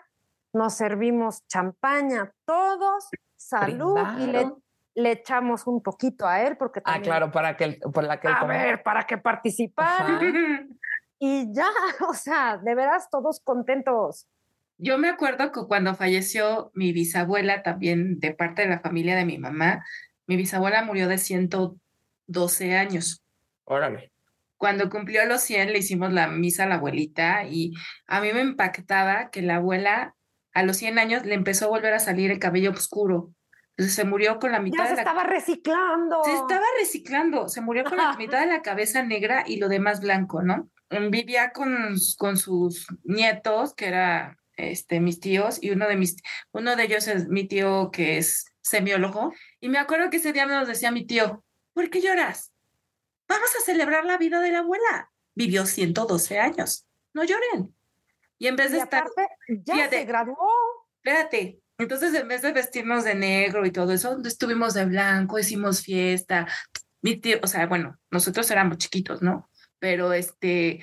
Nos servimos champaña todos, salud y le, le, echamos un poquito a él porque Ah, claro, para que por la que A ver, para que participara. Y ya, o sea, de veras todos contentos. Yo me acuerdo que cuando falleció mi bisabuela, también de parte de la familia de mi mamá, mi bisabuela murió de 112 años. Órale. Cuando cumplió los 100 le hicimos la misa a la abuelita y a mí me impactaba que la abuela a los 100 años le empezó a volver a salir el cabello oscuro. Se murió con la mitad ya se de la... estaba reciclando. Se estaba reciclando, se murió con la mitad de la cabeza negra y lo demás blanco, ¿no? Vivía con, con sus nietos, que era este, mis tíos, y uno de, mis, uno de ellos es mi tío que es semiólogo, y me acuerdo que ese día nos decía mi tío, ¿por qué lloras? Vamos a celebrar la vida de la abuela. Vivió 112 años. No lloren. Y en vez de estar... Ya se graduó. Espérate. Entonces, en vez de vestirnos de negro y todo eso, estuvimos de blanco, hicimos fiesta. Mi tío, o sea, bueno, nosotros éramos chiquitos, ¿no? Pero este,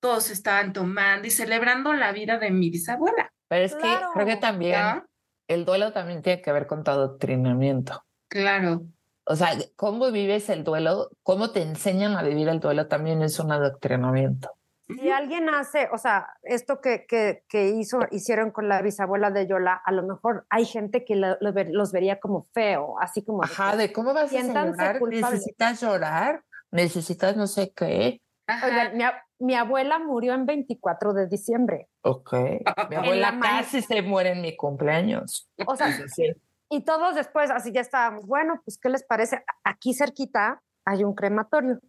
todos estaban tomando y celebrando la vida de mi bisabuela. Pero es que creo que también el duelo también tiene que ver con tu adoctrinamiento. Claro. O sea, cómo vives el duelo, cómo te enseñan a vivir el duelo también es un adoctrinamiento. Si alguien hace, o sea, esto que, que, que hizo, hicieron con la bisabuela de Yola, a lo mejor hay gente que los vería como feo, así como... Ajá, de, cómo vas a celebrar, necesitas llorar, necesitas no sé qué. Oigan, mi, mi abuela murió en 24 de diciembre. Ok. Mi abuela casi se muere en mi cumpleaños. O sea, sí. y todos después, así ya estábamos, bueno, pues, ¿qué les parece? Aquí cerquita hay un crematorio.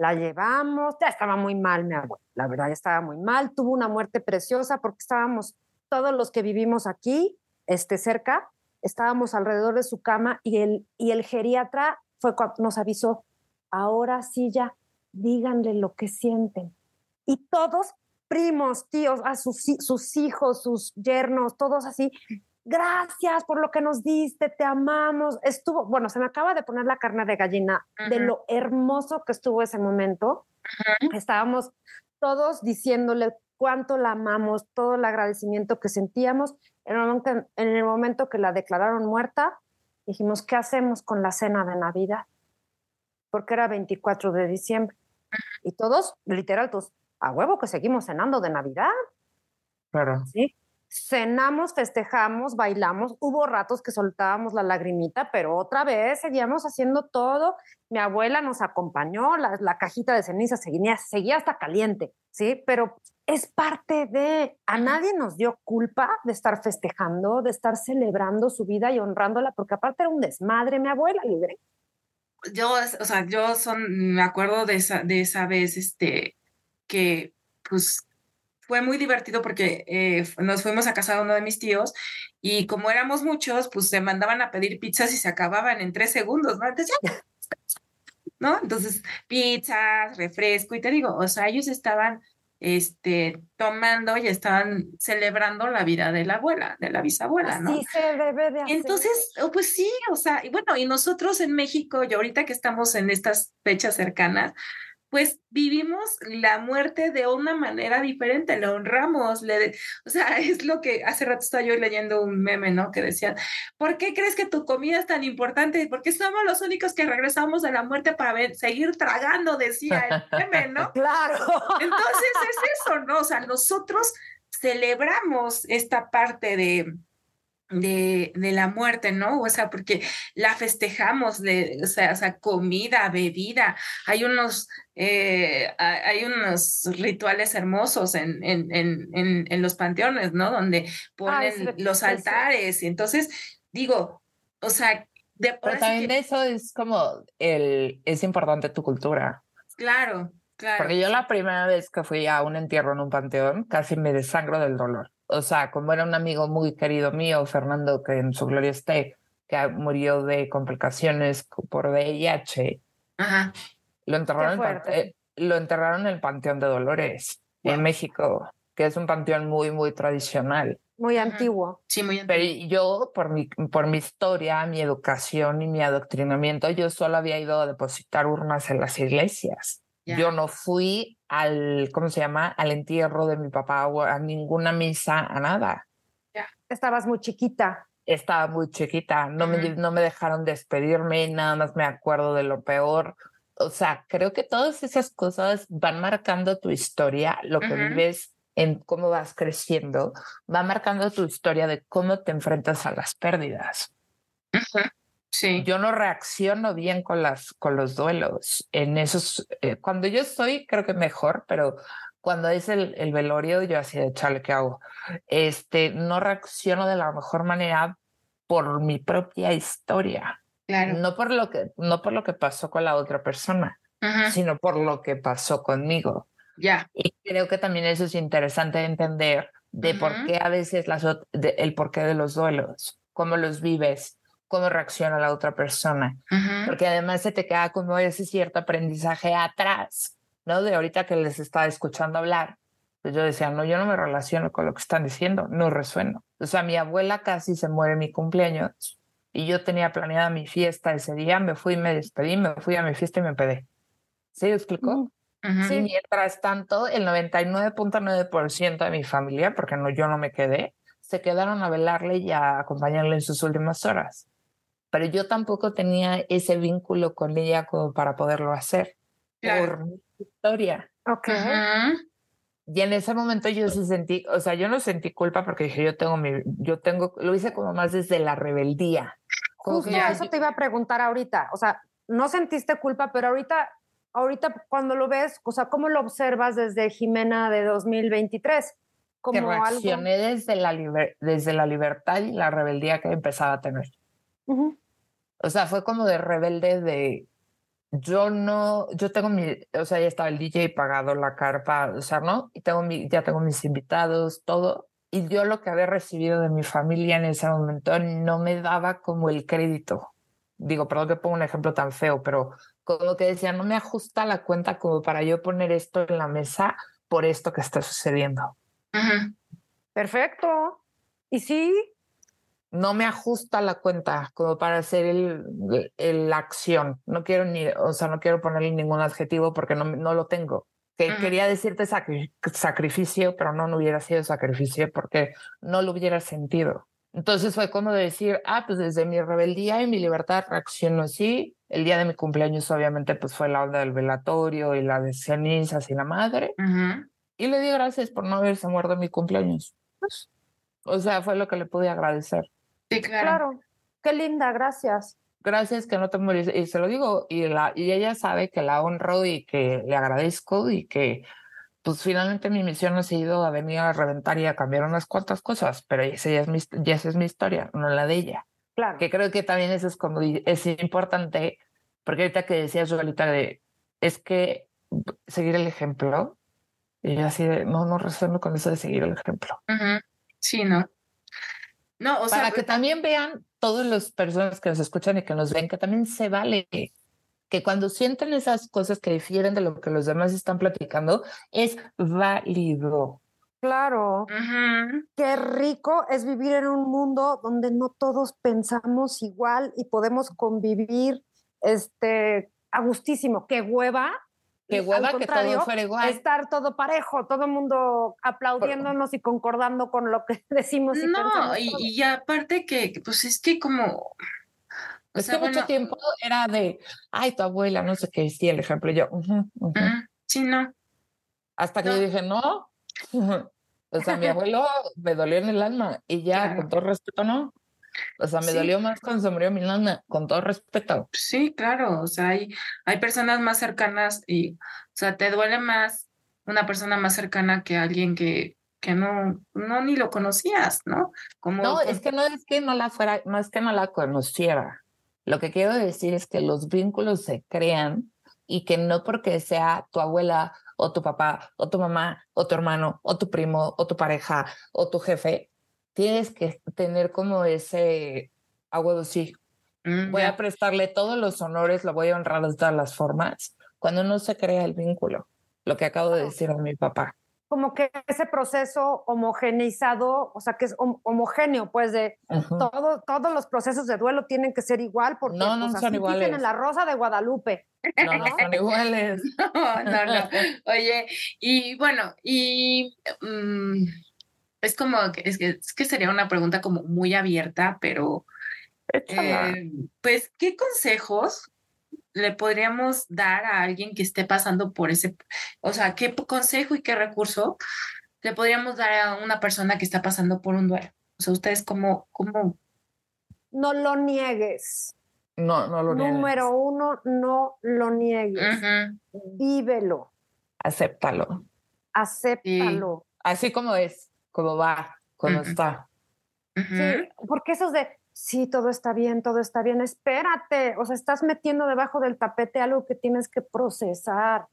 La llevamos, ya estaba muy mal mi abuela, la verdad estaba muy mal, tuvo una muerte preciosa porque estábamos todos los que vivimos aquí, este, cerca, estábamos alrededor de su cama y el, y el geriatra fue nos avisó, ahora sí ya, díganle lo que sienten. Y todos, primos, tíos, a sus, sus hijos, sus yernos, todos así, gracias por lo que nos diste, te amamos. Estuvo, bueno, se me acaba de poner la carne de gallina de lo hermoso que estuvo ese momento. Estábamos todos diciéndole cuánto la amamos, todo el agradecimiento que sentíamos. En el, momento, en el momento que la declararon muerta, dijimos, ¿qué hacemos con la cena de Navidad? Porque era 24 de diciembre. Y todos, literal, todos, a huevo que seguimos cenando de Navidad. Claro. Sí cenamos, festejamos, bailamos, hubo ratos que soltábamos la lagrimita, pero otra vez seguíamos haciendo todo. Mi abuela nos acompañó, la, cajita de ceniza seguía, seguía hasta caliente, ¿sí? Pero es parte de, a nadie nos dio culpa de estar festejando, de estar celebrando su vida y honrándola, porque aparte era un desmadre, mi abuela libre. Yo, o sea, yo son, me acuerdo de esa, de esa vez, este, que pues fue muy divertido porque eh, nos fuimos a casa de uno de mis tíos y como éramos muchos, pues se mandaban a pedir pizzas y se acababan en tres segundos, ¿no? Entonces, ¿no? Entonces, pizzas, refresco, y te digo, o sea, ellos estaban este, tomando y estaban celebrando la vida de la abuela, de la bisabuela, ¿no? Sí, se debe de hacer. Entonces, oh, pues sí, o sea, y bueno, y nosotros en México, y ahorita que estamos en estas fechas cercanas, pues vivimos la muerte de una manera diferente, la honramos, le, o sea, es lo que hace rato estaba yo leyendo un meme, ¿no? Que decían, ¿por qué crees que tu comida es tan importante? Porque somos los únicos que regresamos de la muerte para seguir tragando, decía el meme, ¿no? claro. Entonces es eso, ¿no? O sea, nosotros celebramos esta parte de, de, de, la muerte, ¿no? O sea, porque la festejamos, de, o, sea, o sea, comida, bebida, hay unos, eh, hay unos rituales hermosos en, en, en, en, los panteones, ¿no? Donde ponen los altares, y entonces, digo, o sea, de, Pero también eso es como, el, es importante tu cultura. Claro, claro. Porque yo la primera vez que fui a un entierro en un panteón, casi me desangro del dolor o sea, como era un amigo muy querido mío, Fernando, que en su gloria esté, que murió de complicaciones por VIH, Lo, enterraron en eh, lo enterraron en el Panteón de Dolores, en México, que es un panteón muy, muy tradicional. Muy antiguo. Sí, muy antiguo. Pero yo, por mi, por mi historia, mi educación y mi adoctrinamiento, yo solo había ido a depositar urnas en las iglesias. Yo no fui al, ¿cómo se llama? Al entierro de mi papá o a ninguna misa, a nada. Ya. Estabas muy chiquita. Estaba muy chiquita, no, me, no me dejaron despedirme, nada más me acuerdo de lo peor. O sea, creo que todas esas cosas van marcando tu historia, lo que vives en cómo vas creciendo, va marcando tu historia de cómo te enfrentas a las pérdidas. Sí. Yo no reacciono bien con, las, con los duelos. En esos, eh, cuando yo estoy, creo que mejor, pero cuando es el, el velorio, yo así de chale, ¿qué hago? Este, no reacciono de la mejor manera por mi propia historia. Claro. No por lo que, no por lo que pasó con la otra persona, sino por lo que pasó conmigo. Ya. Y creo que también eso es interesante entender de por qué a veces las, de, el porqué de los duelos, cómo los vives, cómo reacciona la otra persona, porque además se te queda como ese cierto aprendizaje atrás, ¿no? De ahorita que les estaba escuchando hablar, pues yo decía, no, yo no me relaciono con lo que están diciendo, no resueno. O sea, mi abuela casi se muere en mi cumpleaños y yo tenía planeada mi fiesta ese día, me fui, me despedí, me fui a mi fiesta y me pedí. ¿Sí me explicó? Sí, mientras tanto, el 99.9% de mi familia, porque no, yo no me quedé, se quedaron a velarle y a acompañarle en sus últimas horas pero yo tampoco tenía ese vínculo con ella como para poderlo hacer por mi historia. Ok. Y en ese momento yo sí sentí, o sea, yo no sentí culpa porque dije, yo tengo mi, yo tengo, lo hice como más desde la rebeldía. Justo eso te iba a preguntar ahorita, o sea, no sentiste culpa, pero ahorita, ahorita cuando lo ves, o sea, ¿cómo lo observas desde Jimena de 2023? Como que reaccioné desde, la desde la libertad y la rebeldía que empezaba a tener. O sea, fue como de rebelde de, yo no, yo tengo mi, o sea, ya estaba el DJ pagado, la carpa, o sea, ¿no? Y tengo mi, ya tengo mis invitados, todo. Y yo lo que había recibido de mi familia en ese momento no me daba como el crédito. Digo, perdón que pongo un ejemplo tan feo, pero como que decía, no me ajusta la cuenta como para yo poner esto en la mesa por esto que está sucediendo. Perfecto. Y sí, no me ajusta la cuenta como para hacer el, la acción. No quiero ni, o sea, no quiero ponerle ningún adjetivo porque no, no lo tengo. Que quería decirte sacrificio, pero no, no hubiera sido sacrificio porque no lo hubiera sentido. Entonces fue como decir, ah, pues desde mi rebeldía y mi libertad reacciono así. El día de mi cumpleaños obviamente pues fue la onda del velatorio y la de cenizas y la madre. Y le di gracias por no haberse muerto en mi cumpleaños. Pues, o sea, fue lo que le pude agradecer. Sí, claro. Qué linda, gracias. Gracias que no te morís. Y se lo digo, y, la, y ella sabe que la honro y que le agradezco y que pues finalmente mi misión ha sido a venir a reventar y a cambiar unas cuantas cosas, pero esa ya es mi, ya esa es mi historia, no la de ella. Claro. Que creo que también eso es como es importante, porque ahorita que decías, ahorita de, es que seguir el ejemplo, y yo así de, no, no resueno con eso de seguir el ejemplo. Sí, no. No, o Para que también vean todas las personas que nos escuchan y que nos ven, que también se vale que cuando sienten esas cosas que difieren de lo que los demás están platicando, es válido. Claro. Qué rico es vivir en un mundo donde no todos pensamos igual y podemos convivir este, a gustísimo. Qué hueva Qué hueva que todo fuera igual. Estar todo parejo, todo el mundo aplaudiéndonos y concordando con lo que decimos. Y no, y, aparte que, pues es que como... Es que mucho tiempo era de, ay, tu abuela, no sé qué decía el ejemplo. Yo, sí, no. Hasta que yo dije, no. o sea, mi abuelo me dolió en el alma y ya, con todo respeto, no. O sea, me dolió más cuando se murió mi nana, con todo respeto. Sí, claro, o sea, hay, hay personas más cercanas y, o sea, te duele más una persona más cercana que alguien que, que no, no ni lo conocías, ¿no? Como, no, es que no es que no la fuera, no es que no la conociera. Lo que quiero decir es que los vínculos se crean y que no porque sea tu abuela o tu papá o tu mamá o tu hermano o tu primo o tu pareja o tu jefe, tienes que tener como ese agua sí. Mm, voy a prestarle todos los honores, lo voy a honrar de todas las formas, cuando no se crea el vínculo, lo que acabo de decir a mi papá. Como que ese proceso homogeneizado, o sea, que es homogéneo, pues de todo, todos los procesos de duelo tienen que ser igual, porque no, no pues, son iguales. en la rosa de Guadalupe. No, no son iguales. no, no, no. Oye, y bueno, y mm, es como, es que, es que sería una pregunta como muy abierta, pero eh, pues, ¿qué consejos le podríamos dar a alguien que esté pasando por ese, o sea, qué consejo y qué recurso le podríamos dar a una persona que está pasando por un duelo? O sea, ustedes cómo, cómo... No lo niegues. No, no lo niegues. Número uno, no lo niegues. Vívelo. Acéptalo. Acéptalo. Así como es cómo va, cómo está. Sí, porque eso es de, sí, todo está bien, todo está bien, espérate, o sea, estás metiendo debajo del tapete algo que tienes que procesar.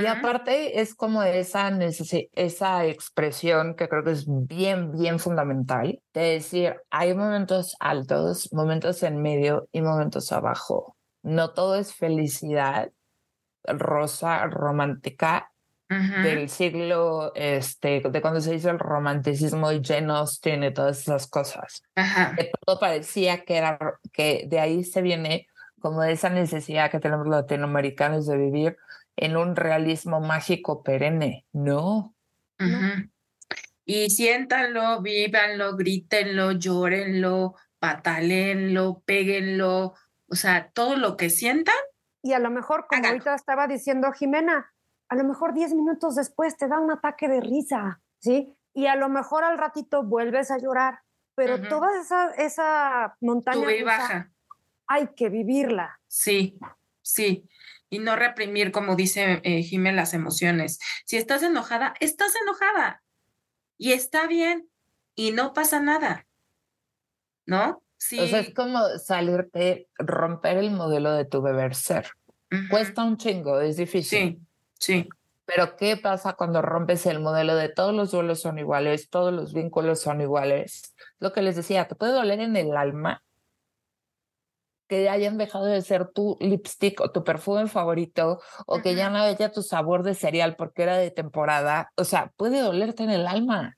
Y aparte es como esa, esa expresión que creo que es bien, bien fundamental, de decir, hay momentos altos, momentos en medio y momentos abajo. No todo es felicidad rosa, romántica del siglo, este, de cuando se hizo el romanticismo y Jane Austen y todas esas cosas. Que todo parecía que era, que de ahí se viene como esa necesidad que tenemos los latinoamericanos de vivir en un realismo mágico perenne. No. Y siéntanlo, vívanlo, grítenlo, llórenlo, patálenlo, péguenlo, o sea, todo lo que sientan. Y a lo mejor, como ahorita estaba diciendo Jimena, a lo mejor 10 minutos después te da un ataque de risa, ¿sí? Y a lo mejor al ratito vuelves a llorar, pero toda esa, esa montaña y baja. hay que vivirla. Sí, sí. Y no reprimir, como dice eh, las emociones. Si estás enojada, estás enojada. Y está bien. Y no pasa nada. ¿No? Sí. O sea, es como salirte, romper el modelo de tu deber ser. Cuesta un chingo, es difícil. Sí, sí. Pero ¿qué pasa cuando rompes el modelo de todos los duelos son iguales, todos los vínculos son iguales? Lo que les decía, te puede doler en el alma que hayan dejado de ser tu lipstick o tu perfume favorito o que ya no haya tu sabor de cereal porque era de temporada. O sea, puede dolerte en el alma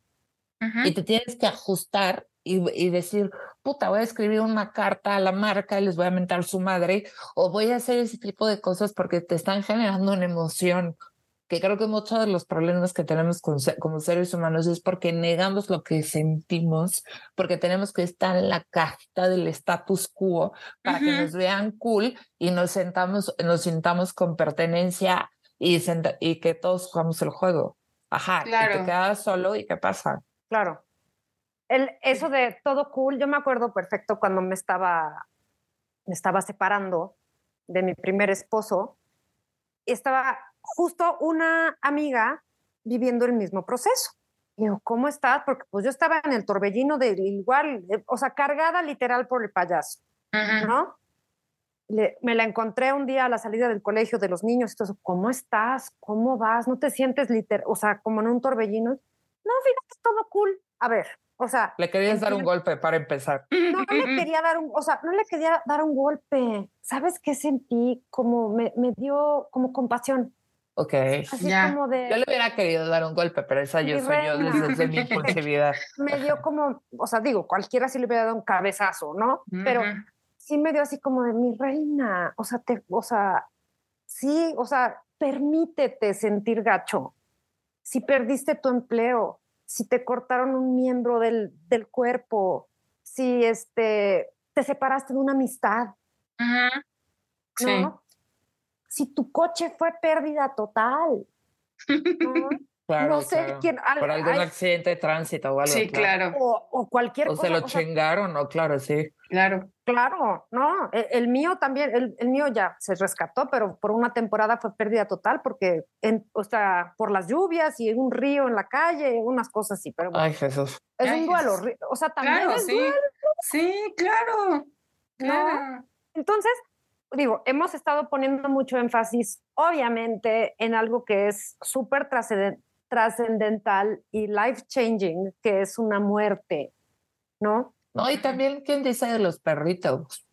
y te tienes que ajustar y, y, decir, puta, voy a escribir una carta a la marca y les voy a mentar su madre o voy a hacer ese tipo de cosas porque te están generando una emoción que creo que muchos de los problemas que tenemos como seres humanos es porque negamos lo que sentimos, porque tenemos que estar en la cajita del status quo para que nos vean cool y nos sentamos, nos sintamos con pertenencia y, y que todos jugamos el juego. Ajá, claro. y te quedas solo y qué pasa. Claro. El, eso de todo cool, yo me acuerdo perfecto cuando me estaba, me estaba separando de mi primer esposo. Estaba justo una amiga viviendo el mismo proceso. Y digo, ¿cómo estás? Porque pues yo estaba en el torbellino de igual, eh, o sea, cargada literal por el payaso, ¿no? me la encontré un día a la salida del colegio de los niños, entonces, ¿cómo estás? ¿Cómo vas? ¿No te sientes literal, o sea, como en un torbellino? No, fíjate, todo cool. A ver, o sea... Le querías dar un golpe para empezar. No, no le quería dar un, o sea, no le quería dar un golpe. ¿Sabes qué sentí? Como me, me dio como compasión. Ok. ya. Yo le hubiera querido dar un golpe, pero esa yo soy yo desde, mi impulsividad. me dio como, o sea, digo, cualquiera sí le hubiera dado un cabezazo, ¿no? Pero sí me dio así como de mi reina, o sea, te, o sea, sí, o sea, permítete sentir gacho. Si perdiste tu empleo, si te cortaron un miembro del, del cuerpo, si este, te separaste de una amistad. Sí si tu coche fue pérdida total. ¿no? Claro, sé quién. Por algún accidente de tránsito o algo. Sí, claro. O, cualquier cosa. O se lo chingaron, ¿no? Claro, sí. Claro. Claro, no. E, el, mío también, el, mío ya se rescató, pero por una temporada fue pérdida total porque, en, o sea, por las lluvias y un río en la calle, unas cosas así. Pero Ay, Jesús. Es un duelo. O sea, también claro, es sí. Sí, claro. Claro. Entonces, digo, hemos estado poniendo mucho énfasis, obviamente, en algo que es súper trascendental y life changing, que es una muerte, ¿no? No, y también, ¿quién dice de los perritos?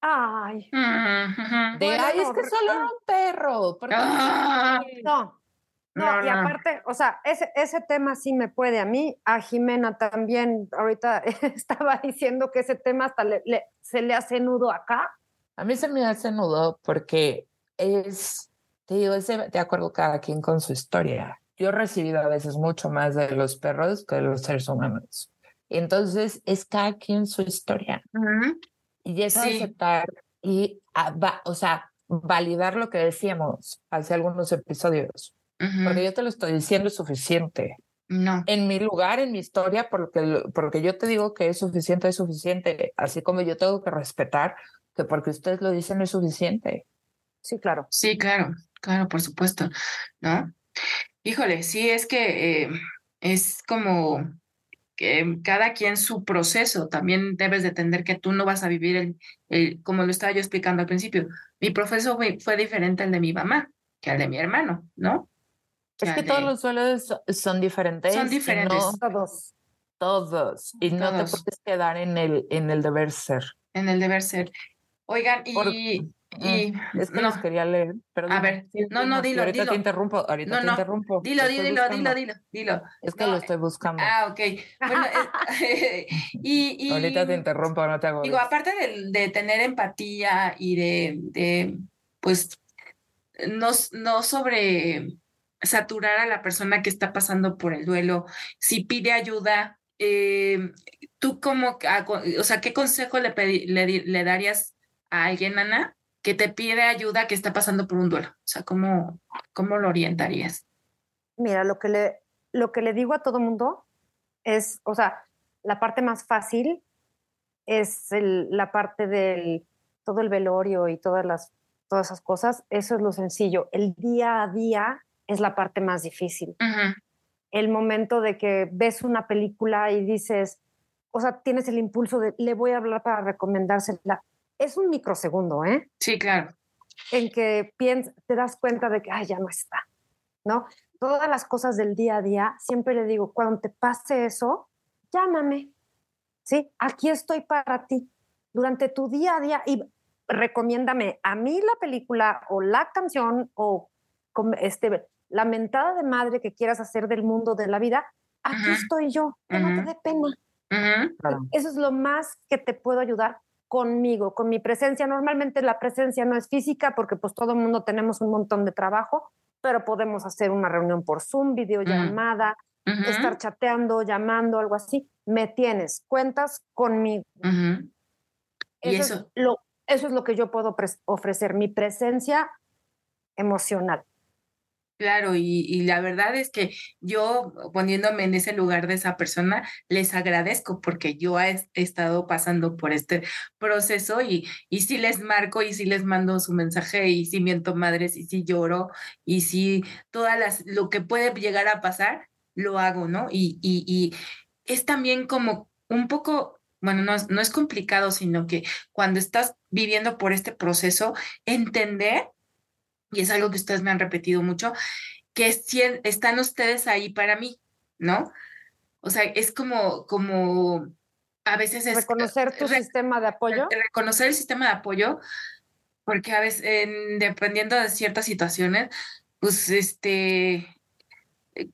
Ay. De, ay, es que solo era un perro. Ah. No, no, y aparte, o sea, ese, ese tema sí me puede a mí, a Jimena también, ahorita estaba diciendo que ese tema hasta se le hace nudo acá. A mí se me hace nudo porque es, te digo, es de acuerdo cada quien con su historia. Yo he recibido a veces mucho más de los perros que de los seres humanos. Entonces, es cada quien su historia. Y es aceptar y, o sea, validar lo que decíamos hace algunos episodios. Porque yo te lo estoy diciendo es suficiente. No. En mi lugar, en mi historia, porque, porque yo te digo que es suficiente, es suficiente. Así como yo tengo que respetar que porque ustedes lo dicen es suficiente. Sí, claro. Sí, claro, claro, por supuesto, ¿no? Híjole, sí, es que eh, es como que cada quien su proceso. También debes de entender que tú no vas a vivir el, como lo estaba yo explicando al principio. Mi proceso fue, diferente al de mi mamá que al de mi hermano, ¿no? es que todos los suelos son diferentes. Son diferentes. todos. Todos. Y no te puedes quedar en el, en el deber ser. En el deber ser. Oigan, y, y es que no. los quería leer, pero a ver, no, no, dilo, ahorita dilo. te interrumpo, ahorita te interrumpo. Dilo, dilo, dilo, dilo, dilo. Es que lo estoy buscando. Ah, ok. Bueno, y, y, ahorita te interrumpo, no te hago. Digo, aparte de, de tener empatía y de, de pues, no, no sobre saturar a la persona que está pasando por el duelo, si pide ayuda, eh, tú como, o sea, ¿qué consejo le, le, le darías a alguien, Ana, que te pide ayuda que está pasando por un duelo? O sea, ¿cómo, cómo lo orientarías? Mira, lo que, le, lo que le digo a todo mundo es, o sea, la parte más fácil es la parte del todo el velorio y todas las todas esas cosas, eso es lo sencillo. El día a día es la parte más difícil. El momento de que ves una película y dices, o sea, tienes el impulso de le voy a hablar para recomendársela es un microsegundo, ¿eh? Sí, claro. en que te das cuenta de que, ay, ya no está, ¿no? Todas las cosas del día a día, siempre le digo, cuando te pase eso, llámame, ¿sí? Aquí estoy para ti. Durante tu día a día, y recomiéndame a mí la película o la canción o este, la mentada de madre que quieras hacer del mundo de la vida, aquí estoy yo, que no te dé pena. Eso es lo más que te puedo ayudar conmigo, con mi presencia. Normalmente la presencia no es física porque pues todo el mundo tenemos un montón de trabajo, pero podemos hacer una reunión por Zoom, videollamada, estar chateando, llamando, algo así. Me tienes, cuentas conmigo. ¿Y eso? Es lo, eso es lo que yo puedo ofrecer, mi presencia emocional. Claro, y, la verdad es que yo poniéndome en ese lugar de esa persona, les agradezco porque yo he, estado pasando por este proceso y, y sí les marco y sí les mando su mensaje y sí miento madres y sí lloro y sí todas las, lo que puede llegar a pasar, lo hago, ¿no? Y, y, y es también como un poco, bueno, no, no es complicado, sino que cuando estás viviendo por este proceso, entender y es algo que ustedes me han repetido mucho, que están ustedes ahí para mí, ¿no? O sea, es como, como a veces es... Reconocer tu sistema de apoyo. Reconocer el sistema de apoyo, porque a veces, dependiendo de ciertas situaciones, pues este,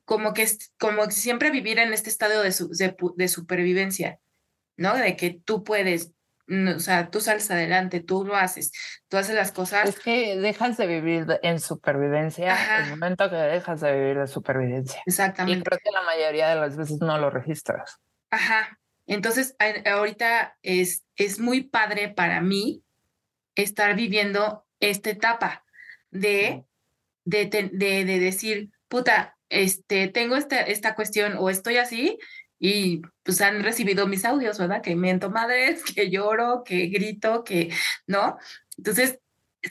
como que, como siempre vivir en este estado de, de, de supervivencia, ¿no? De que tú puedes, o sea, tú sales adelante, tú lo haces, tú haces las cosas. Es que dejas de vivir en supervivencia en el momento que dejas de vivir de supervivencia. Exactamente. Y creo que la mayoría de las veces no lo registras. Ajá. Entonces, ahorita es, es muy padre para mí estar viviendo esta etapa de, de, de, de decir, puta, este, tengo esta, esta cuestión o estoy así, y pues han recibido mis audios, ¿verdad? Que miento madres, que lloro, que grito, que, ¿no? Entonces,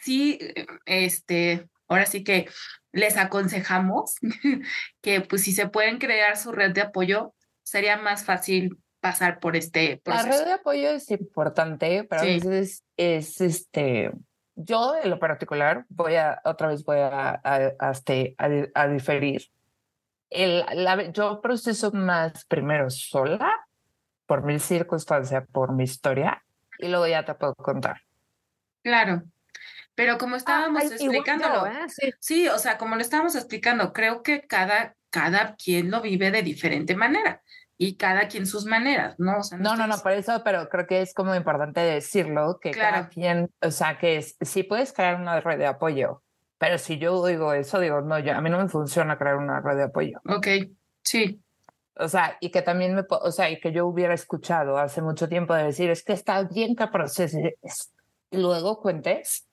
sí, este, ahora sí que les aconsejamos que pues si se pueden crear su red de apoyo, sería más fácil pasar por este proceso. La red de apoyo es importante, pero a veces es este, yo en lo particular voy a, otra vez voy a, a, este, a diferir el, la, yo proceso más primero sola, por mi circunstancia, por mi historia, y luego ya te puedo contar. Claro. Pero como ah, estábamos explicándolo, ¿eh? sí. o sea, como lo estábamos explicando, creo que cada, cada quien lo vive de diferente manera y cada quien sus maneras, ¿no? O sea, no, no, no, por eso, pero creo que es como importante decirlo, que cada quien, o sea, que si puedes crear una red de apoyo, pero si yo digo eso, digo, no, yo, a mí no me funciona crear una red de apoyo. Ok, sí. O sea, y que también me, o sea, y que yo hubiera escuchado hace mucho tiempo de decir, es que está bien que proceses y luego cuentes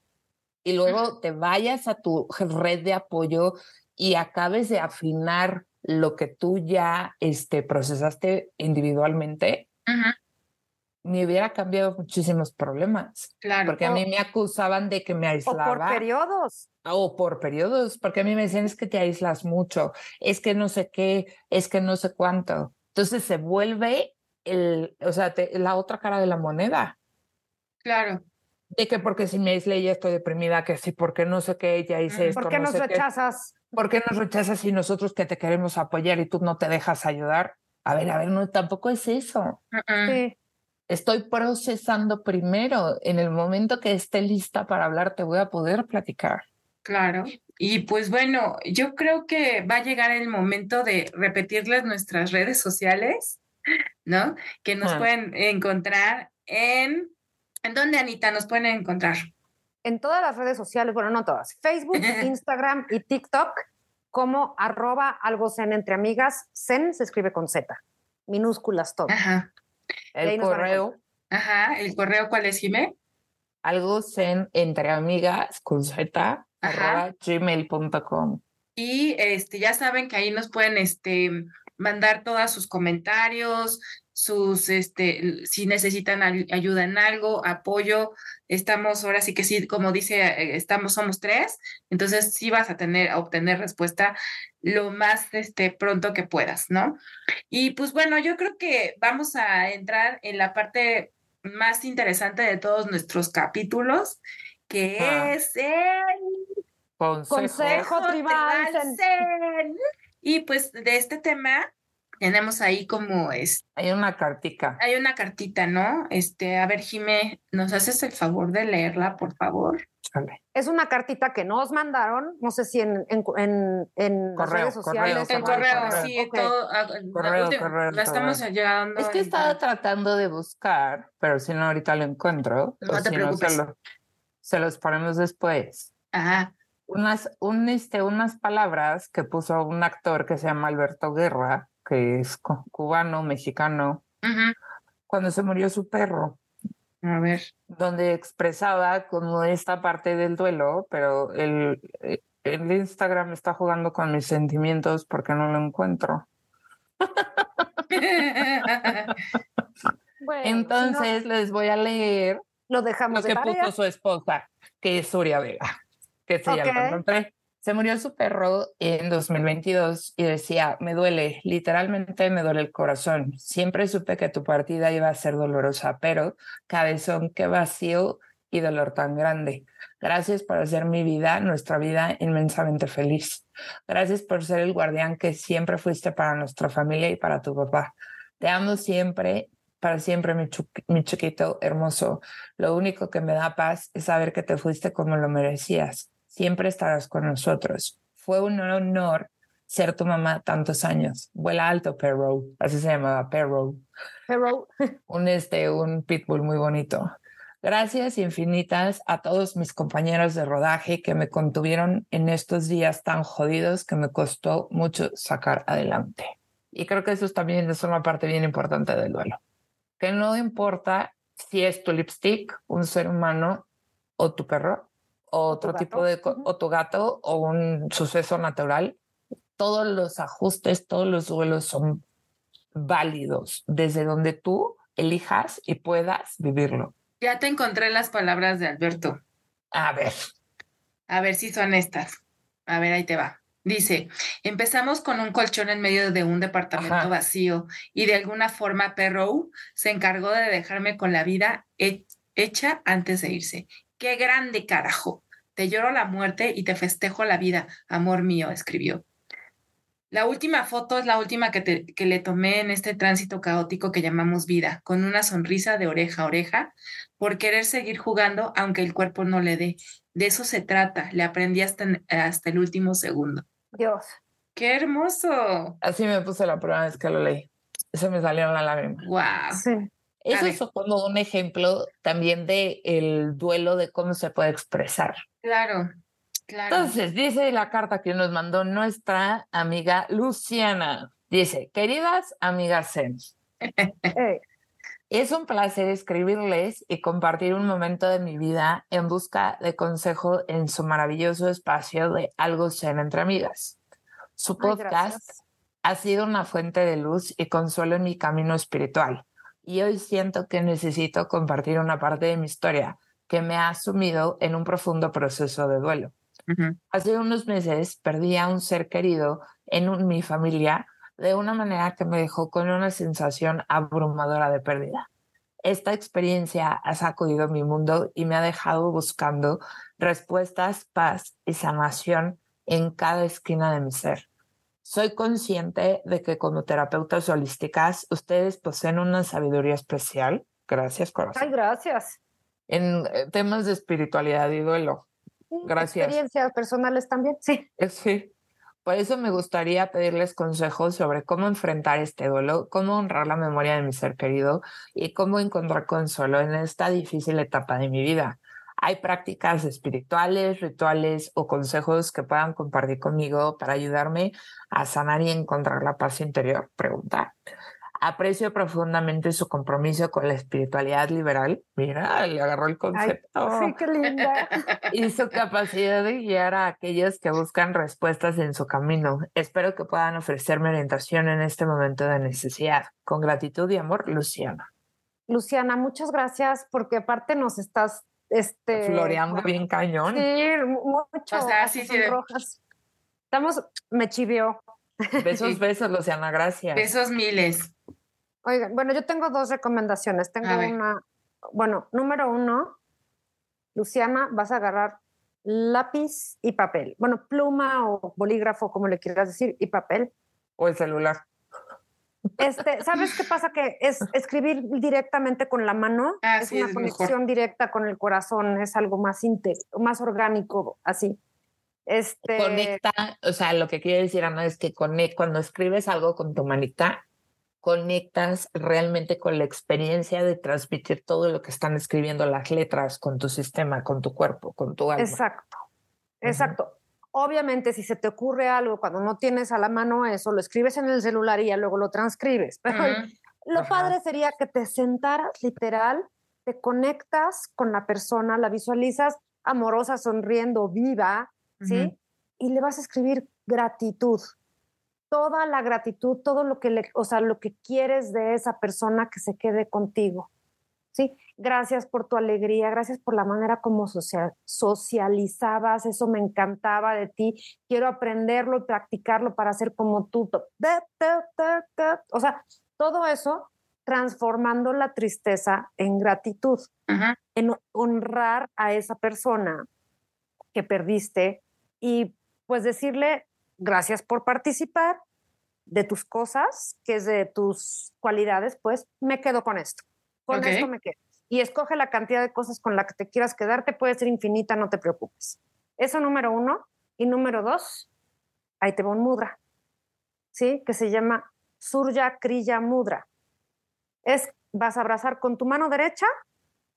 y luego te vayas a tu red de apoyo y acabes de afinar lo que tú ya este, procesaste individualmente, me hubiera cambiado muchísimos problemas. Claro. Porque a mí me acusaban de que me aislaba. O por periodos. O por periodos, porque a mí me decían es que te aíslas mucho, es que no sé qué, es que no sé cuánto. Entonces se vuelve el, o sea, la otra cara de la moneda. Claro. De que porque si me aislé ya estoy deprimida, que sí, porque no sé qué, ya hice esto. ¿Por qué nos rechazas? ¿Por qué nos rechazas y nosotros que te queremos apoyar y tú no te dejas ayudar? A ver, a ver, no, tampoco es eso. Sí estoy procesando primero. En el momento que esté lista para hablar, te voy a poder platicar. Claro. Y pues bueno, yo creo que va a llegar el momento de repetirles nuestras redes sociales, ¿no? Que nos pueden encontrar en... ¿En dónde, Anita, nos pueden encontrar? En todas las redes sociales, bueno, no todas, Facebook, Instagram y TikTok, como arroba algo zen entre amigas. Zen se escribe con Z, minúsculas todo. Ajá. El correo. Ajá, ¿el correo cuál es, Jimé? Algo zen entre amigas con z gmail.com. Y este, ya saben que ahí nos pueden este, mandar todos sus comentarios, sus, este, si necesitan ayuda en algo, apoyo, estamos ahora sí que sí, como dice, eh, estamos, somos tres, entonces sí vas a tener, a obtener respuesta lo más este, pronto que puedas, ¿no? Y pues bueno, yo creo que vamos a entrar en la parte más interesante de todos nuestros capítulos que ah. es el Consejo, Tribal. Y pues de este tema tenemos ahí como es. Hay una cartita. Hay una cartita, ¿no? Este, a ver, Jime, ¿nos haces el favor de leerla, por favor? Es una cartita que nos mandaron, no sé si en, en, en, las redes sociales. en correo, sí, todo. Ah, correo, correo, la estamos llegando. Es que estaba tratando de buscar, pero si no, ahorita lo encuentro. No te preocupes. se, se, los ponemos después. Ajá unas, un, este, unas palabras que puso un actor que se llama Alberto Guerra, que es cubano, mexicano, cuando se murió su perro. A ver. Donde expresaba como esta parte del duelo, pero el, eh, el Instagram está jugando con mis sentimientos porque no lo encuentro. Entonces les voy a leer lo dejamos lo que puso su esposa, que es Surya Vega que se Se murió su perro en 2022 y decía, me duele, literalmente me duele el corazón. Siempre supe que tu partida iba a ser dolorosa, pero cabezón, qué vacío y dolor tan grande. Gracias por hacer mi vida, nuestra vida, inmensamente feliz. Gracias por ser el guardián que siempre fuiste para nuestra familia y para tu papá. Te amo siempre para siempre, mi, mi chiquito hermoso. Lo único que me da paz es saber que te fuiste como lo merecías siempre estarás con nosotros. Fue un honor ser tu mamá tantos años. Vuela alto, Perro. Así se llamaba, Perro. Perro. un, este, un pitbull muy bonito. Gracias infinitas a todos mis compañeros de rodaje que me contuvieron en estos días tan jodidos que me costó mucho sacar adelante. Y creo que eso también es una parte bien importante del duelo. Que no importa si es tu lipstick, un ser humano o tu perro, otro tipo de, o tu gato o un suceso natural, todos los ajustes, todos los duelos son válidos desde donde tú elijas y puedas vivirlo. Ya te encontré las palabras de Alberto. A ver. A ver si son estas. A ver, ahí te va. Dice, empezamos con un colchón en medio de un departamento vacío y de alguna forma Perro se encargó de dejarme con la vida hecha antes de irse Qué grande carajo. Te lloro la muerte y te festejo la vida, amor mío, escribió. La última foto es la última que, que, le tomé en este tránsito caótico que llamamos vida, con una sonrisa de oreja a oreja, por querer seguir jugando aunque el cuerpo no le dé. De eso se trata, le aprendí hasta, hasta el último segundo. Dios. ¡Qué hermoso! Así me puse la primera vez que lo leí. Eso me salió en la lágrima. ¡Wow! Sí. Eso es como un ejemplo también de el duelo de cómo se puede expresar. Claro, claro. Entonces, dice la carta que nos mandó nuestra amiga Luciana. Dice, queridas amigas Zen, es un placer escribirles y compartir un momento de mi vida en busca de consejo en su maravilloso espacio de Algo Zen entre amigas. Su podcast ha sido una fuente de luz y consuelo en mi camino espiritual y hoy siento que necesito compartir una parte de mi historia que me ha sumido en un profundo proceso de duelo. Hace unos meses perdí a un ser querido en mi familia de una manera que me dejó con una sensación abrumadora de pérdida. Esta experiencia ha sacudido mi mundo y me ha dejado buscando respuestas, paz y sanación en cada esquina de mi ser. Soy consciente de que como terapeutas holísticas, ustedes poseen una sabiduría especial. Gracias, corazón. Ay, gracias. En eh, temas de espiritualidad y duelo. Gracias. Experiencias personales también, sí. Sí. Por eso me gustaría pedirles consejos sobre cómo enfrentar este duelo, cómo honrar la memoria de mi ser querido y cómo encontrar consuelo en esta difícil etapa de mi vida. ¿Hay prácticas espirituales, rituales o consejos que puedan compartir conmigo para ayudarme a sanar y encontrar la paz interior? Pregunta. Aprecio profundamente su compromiso con la espiritualidad liberal. Mira, le agarró el concepto. sí, qué linda. Y su capacidad de guiar a aquellos que buscan respuestas en su camino. Espero que puedan ofrecerme orientación en este momento de necesidad. Con gratitud y amor, Luciana. Luciana, muchas gracias porque aparte nos estás este, floreando bien cañón. Sí, mucho. O sea, sí, sí. Rojas. Estamos, me chivió. Besos, besos, Luciana, gracias. Besos miles. Oigan, bueno, yo tengo dos recomendaciones. Tengo una, bueno, número uno, Luciana, vas a agarrar lápiz y papel. Bueno, pluma o bolígrafo, como le quieras decir, y papel. O el celular. Este, ¿Sabes qué pasa? Que es escribir directamente con la mano, ah, es una conexión directa con el corazón, es algo más más orgánico, así. Este... Conecta, o sea, lo que quiere decir Ana es que cuando escribes algo con tu manita, conectas realmente con la experiencia de transmitir todo lo que están escribiendo las letras con tu sistema, con tu cuerpo, con tu alma. Exacto, exacto. Obviamente, si se te ocurre algo cuando no tienes a la mano eso, lo escribes en el celular y ya luego lo transcribes. Pero lo padre sería que te sentaras literal, te conectas con la persona, la visualizas amorosa, sonriendo, viva, ¿sí? Y le vas a escribir gratitud. Toda la gratitud, todo lo que le, o sea, lo que quieres de esa persona que se quede contigo. ¿Sí? Gracias por tu alegría, gracias por la manera como socializabas, eso me encantaba de ti, quiero aprenderlo y practicarlo para ser como tú. O sea, todo eso transformando la tristeza en gratitud, en honrar a esa persona que perdiste y pues decirle gracias por participar de tus cosas, que es de tus cualidades, pues me quedo con esto. Con esto me quedo. Y escoge la cantidad de cosas con la que te quieras quedarte, puede ser infinita, no te preocupes. Eso número uno. Y número dos, ahí te va un mudra, ¿sí? Que se llama Surya Kriya Mudra. Es, vas a abrazar con tu mano derecha,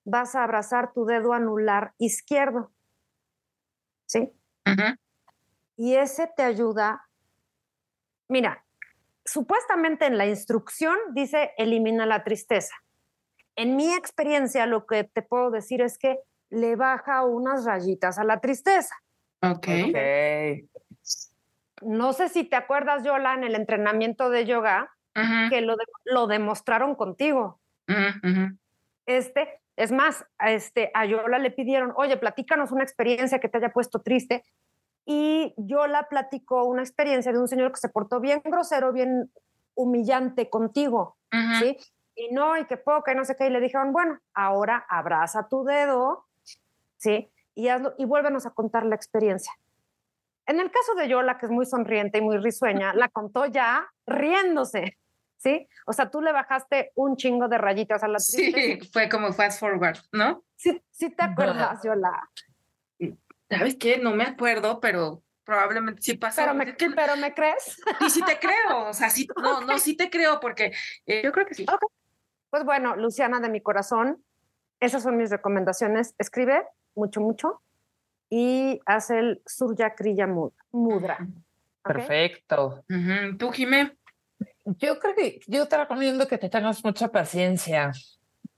vas a abrazar tu dedo anular izquierdo, ¿sí? Y ese te ayuda, mira, supuestamente en la instrucción dice elimina la tristeza. En mi experiencia, lo que te puedo decir es que le baja unas rayitas a la tristeza. Ok. No sé si te acuerdas, Yola, en el entrenamiento de yoga, que lo, lo, demostraron contigo. Este, es más, a, este, a Yola le pidieron, oye, platícanos una experiencia que te haya puesto triste. Y Yola platicó una experiencia de un señor que se portó bien grosero, bien humillante contigo, ¿sí? Y no, y que poca, y no sé qué, y le dijeron, bueno, ahora abraza tu dedo, ¿sí? Y, hazlo, y vuélvenos a contar la experiencia. En el caso de Yola, que es muy sonriente y muy risueña, la contó ya riéndose, ¿sí? O sea, tú le bajaste un chingo de rayitas a la Sí, fue como fast forward, ¿no? Sí, sí te acuerdas, Yola. ¿Sabes qué? No me acuerdo, pero probablemente sí pasó. Pero me, pero me crees. Y sí te creo, o sea, sí, no, no, sí te creo, porque eh, yo creo que sí. Pues bueno, Luciana de mi corazón, esas son mis recomendaciones. Escribe mucho, mucho y haz el Surya Kriya Mudra. Perfecto. ¿Tú, Jimé? Yo creo que yo te recomiendo que te tengas mucha paciencia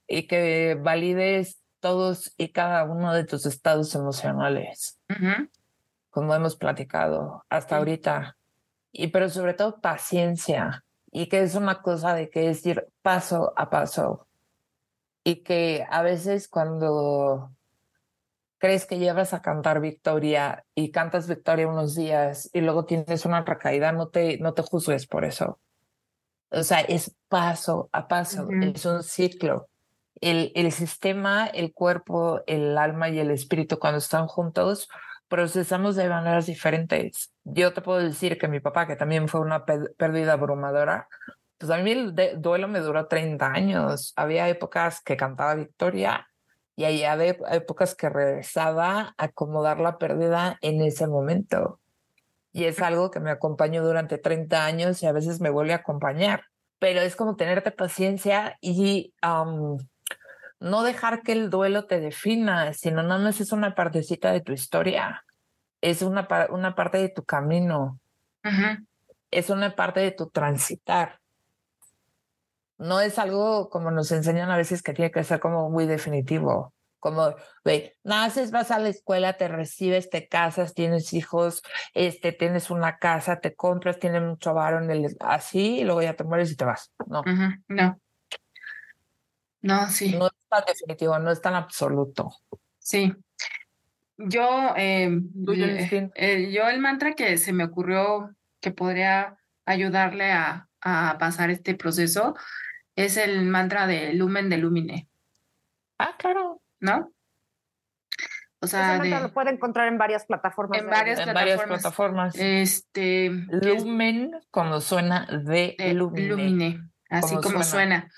y que valides todos y cada uno de tus estados emocionales, como hemos platicado hasta ahorita. Y pero sobre todo paciencia y que es una cosa de que es ir paso a paso y que a veces cuando crees que llevas a cantar victoria y cantas victoria unos días y luego tienes una recaída, no te, no te juzgues por eso. O sea, es paso a paso, es un ciclo. El, el sistema, el cuerpo, el alma y el espíritu cuando están juntos procesamos de maneras diferentes. Yo te puedo decir que mi papá, que también fue una pérdida abrumadora, pues a mí el duelo me duró 30 años. Había épocas que cantaba Victoria y había épocas que regresaba a acomodar la pérdida en ese momento. Y es algo que me acompañó durante 30 años y a veces me vuelve a acompañar. Pero es como tenerte paciencia y no dejar que el duelo te defina, sino nada más es una partecita de tu historia, es una, una parte de tu camino, es una parte de tu transitar. No es algo como nos enseñan a veces que tiene que ser como muy definitivo, como, ve, naces, vas a la escuela, te recibes, te casas, tienes hijos, este, tienes una casa, te compras, tienes mucho el, así, y luego ya te mueres y te vas. No. No. No, sí. No es tan definitivo, no es tan absoluto. Sí. Yo, eh, eh, yo el mantra que se me ocurrió que podría ayudarle a, a, pasar este proceso es el mantra de Lumen de Lumine. Ah, claro. ¿No? O sea, lo puede encontrar en varias plataformas. En, varias, plataformas. Este, Lumen, como suena de, Lumine. así como, suena.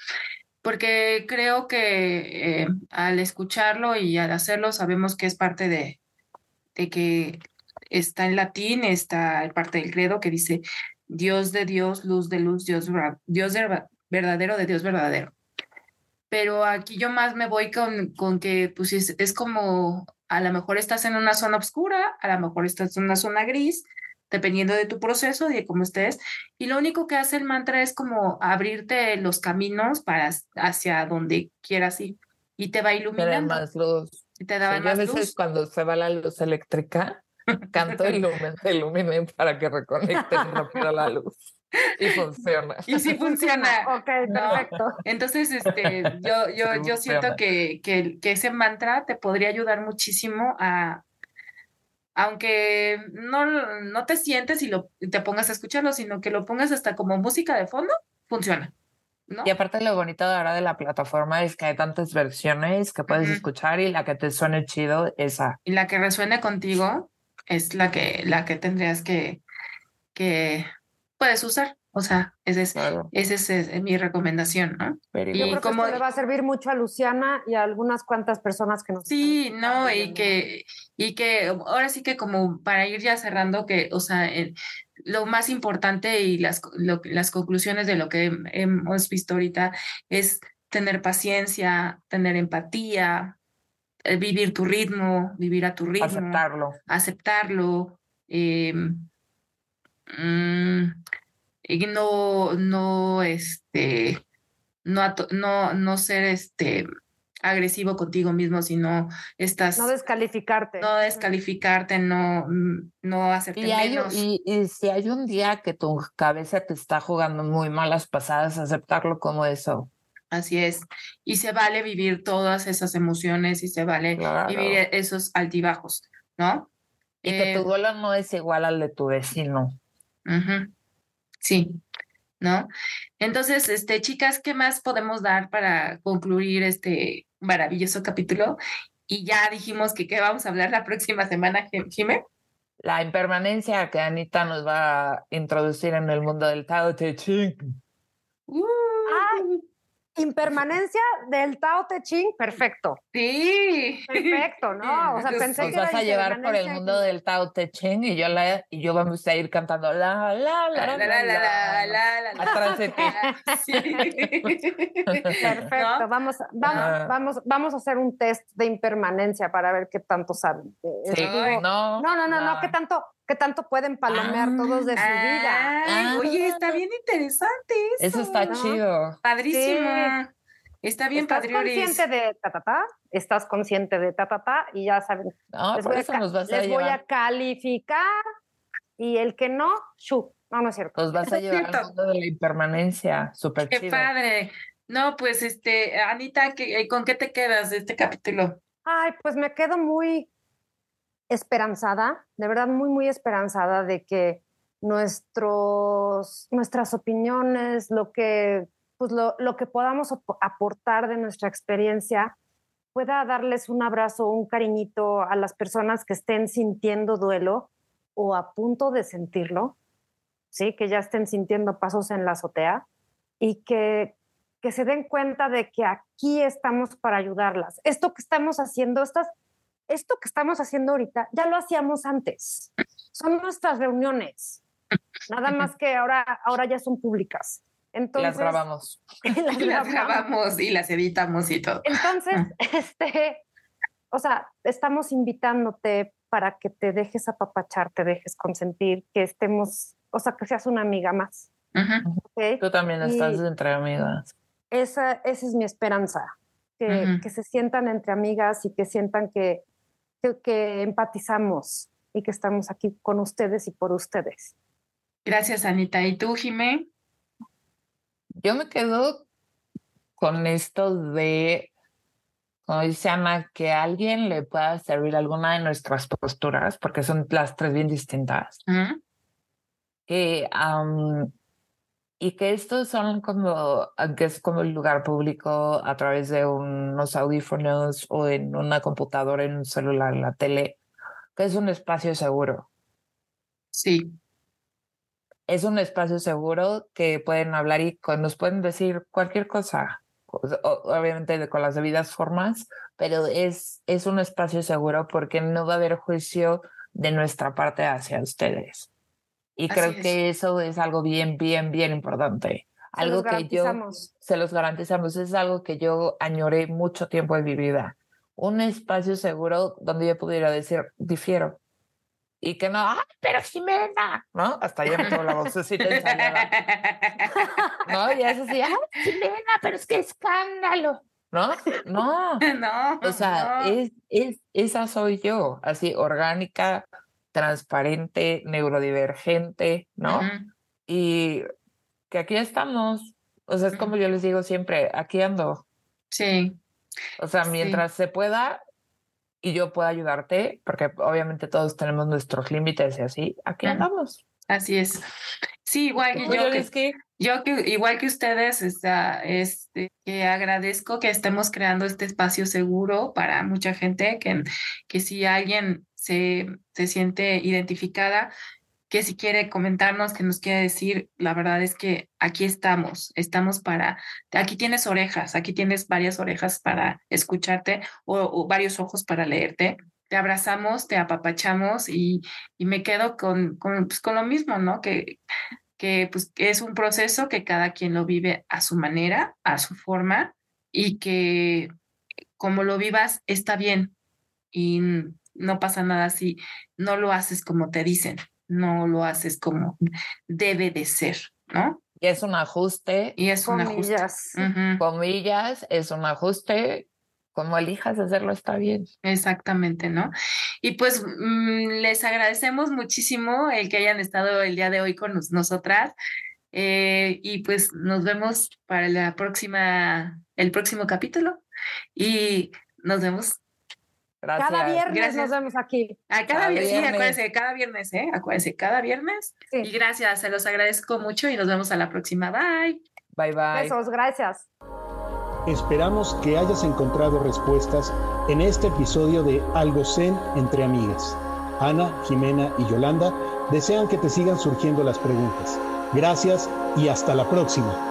Porque creo que eh, al escucharlo y al hacerlo sabemos que es parte de, de que está en latín, está parte del credo que dice Dios de Dios, luz de luz, Dios, Dios verdadero de Dios verdadero. Pero aquí yo más me voy con, con que pues es, es como a lo mejor estás en una zona oscura, a lo mejor estás en una zona gris, dependiendo de tu proceso y de cómo estés. Y lo único que hace el mantra es como abrirte los caminos para hacia donde quieras ir y te va iluminando. Te más luz. Y te da más a veces cuando se va la luz eléctrica, canto iluminen, para que reconecten rápido la luz. Y funciona. Y sí funciona. ok, perfecto. Entonces, este, yo, yo, yo siento que, que, que, ese mantra te podría ayudar muchísimo a, aunque no, no te sientes y lo, te pongas a escucharlo, sino que lo pongas hasta como música de fondo, funciona. ¿no? Y aparte lo bonito de ahora de la plataforma es que hay tantas versiones que puedes escuchar y la que te suene chido, esa. Y la que resuene contigo es la que, la que tendrías que, que puedes usar. O sea, esa es, esa es, mi recomendación, ¿no? Pero y yo como le va a servir mucho a Luciana y a algunas cuantas personas que nos Sí, no, y que, y que ahora sí que como para ir ya cerrando, que, o sea, lo más importante y las, las conclusiones de lo que hemos visto ahorita es tener paciencia, tener empatía, eh, vivir tu ritmo, vivir a tu ritmo. Aceptarlo. Aceptarlo. Eh, y no, no, este, no, no, no ser este agresivo contigo mismo, sino estás... No descalificarte. No descalificarte, no, no hacerte y menos. y, si hay un día que tu cabeza te está jugando muy malas pasadas, aceptarlo como eso. Así es. Y se vale vivir todas esas emociones y se vale vivir esos altibajos, ¿no? Y que tu eh, duelo no es igual al de tu vecino. Sí, ¿no? Entonces, este, chicas, ¿qué más podemos dar para concluir este maravilloso capítulo? Y ya dijimos que qué vamos a hablar la próxima semana, Jimé. La impermanencia que Anita nos va a introducir en el mundo del Tao Te Ching. Uh, Impermanencia del Tao Te Ching, perfecto. Sí. Perfecto, ¿no? O sea, pensé nos que vas a llevar por el mundo del Tao Te Ching y yo la y yo vamos a ir cantando la la la la la la la la atrás de ti. Perfecto. Vamos, vamos, ah. vamos, vamos a hacer un test de impermanencia para ver qué tanto saben. Sí, no, no, no, no, no, qué tanto, qué tanto pueden palomear todos de su vida. Ah, oye, está bien interesante eso. Eso está chido. Padrísimo. Está bien, Estás consciente de ta, ta, ta, estás consciente de ta, ta, ta, y ya saben. No, les, voy, a, nos vas les voy a calificar y el que no, shu. No, no es cierto. Nos vas a llevar al mundo de la impermanencia. Súper chido. Qué padre. No, pues, este, Anita, ¿con qué te quedas de este capítulo? Ay, pues me quedo muy esperanzada, de verdad muy, muy esperanzada de que nuestros, nuestras opiniones, lo que, pues lo, lo que podamos aportar de nuestra experiencia, pueda darles un abrazo, un cariñito a las personas que estén sintiendo duelo o a punto de sentirlo, ¿sí? que ya estén sintiendo pasos en la azotea y que, que se den cuenta de que aquí estamos para ayudarlas. Esto que estamos haciendo, estas esto que estamos haciendo ahorita ya lo hacíamos antes. Son nuestras reuniones. Nada más que ahora, ahora ya son públicas. Entonces, las grabamos. las, grabamos y las editamos y todo. Entonces, este, o sea, estamos invitándote para que te dejes apapachar, te dejes consentir, que estemos, o sea, que seas una amiga más. Tú también estás entre amigas. Esa, esa es mi esperanza, que, que se sientan entre amigas y que sientan que, que, empatizamos y que estamos aquí con ustedes y por ustedes. Gracias, Anita. ¿Y tú, Jimé? Yo me quedo con esto de, como dice Ana, que a alguien le pueda servir alguna de nuestras posturas, porque son las tres bien distintas. Que y que estos son como, aunque es como el lugar público a través de unos audífonos o en una computadora, en un celular, en la tele, que es un espacio seguro. Sí. Es un espacio seguro que pueden hablar y nos pueden decir cualquier cosa, obviamente con las debidas formas, pero es, es un espacio seguro porque no va a haber juicio de nuestra parte hacia ustedes. Y creo que eso es algo bien, bien, bien importante. algo que yo se los garantizamos, es algo que yo añoré mucho tiempo en mi vida. Un espacio seguro donde yo pudiera decir, difiero. Y que no, ¡ay, pero Jimena! ¿No? Hasta ya me tengo la vocecita ensayada. ¿No? Y eso sí, ¡ay, Jimena, pero es que escándalo! ¿No? No. No. O sea, Es, es, esa soy yo, así orgánica, transparente, neurodivergente, ¿no? Y que aquí estamos. O sea, es como yo les digo siempre, aquí ando. Sí. O sea, mientras se pueda y yo pueda ayudarte, porque obviamente todos tenemos nuestros límites y así, aquí andamos. Así es. Sí, igual que yo. Que, Yo que igual que ustedes, está, este, que agradezco que estemos creando este espacio seguro para mucha gente, que, que si alguien se, se siente identificada, que si quiere comentarnos, que nos quiere decir, la verdad es que aquí estamos, estamos para, aquí tienes orejas, aquí tienes varias orejas para escucharte o, varios ojos para leerte. Te abrazamos, te apapachamos y, y me quedo con, con, pues, con lo mismo, ¿no? Que, que pues, es un proceso que cada quien lo vive a su manera, a su forma y que como lo vivas está bien y no pasa nada si no lo haces como te dicen, no lo haces como debe de ser, ¿no? Y es un ajuste. Y es un ajuste. Comillas, es un ajuste. Como elijas hacerlo está bien. Exactamente, ¿no? Y pues mm, les agradecemos muchísimo el que hayan estado el día de hoy con nosotras. Eh, y pues nos vemos para la próxima, el próximo capítulo. Y nos vemos cada viernes nos vemos aquí. A cada, viernes, sí, acuérdense, cada viernes, ¿eh? Acuérdense, cada viernes. Y gracias, se los agradezco mucho y nos vemos a la próxima. Bye. Bye, bye. Besos, gracias. Esperamos que hayas encontrado respuestas en este episodio de Algo Zen entre amigas. Ana, Jimena y Yolanda desean que te sigan surgiendo las preguntas. Gracias y hasta la próxima.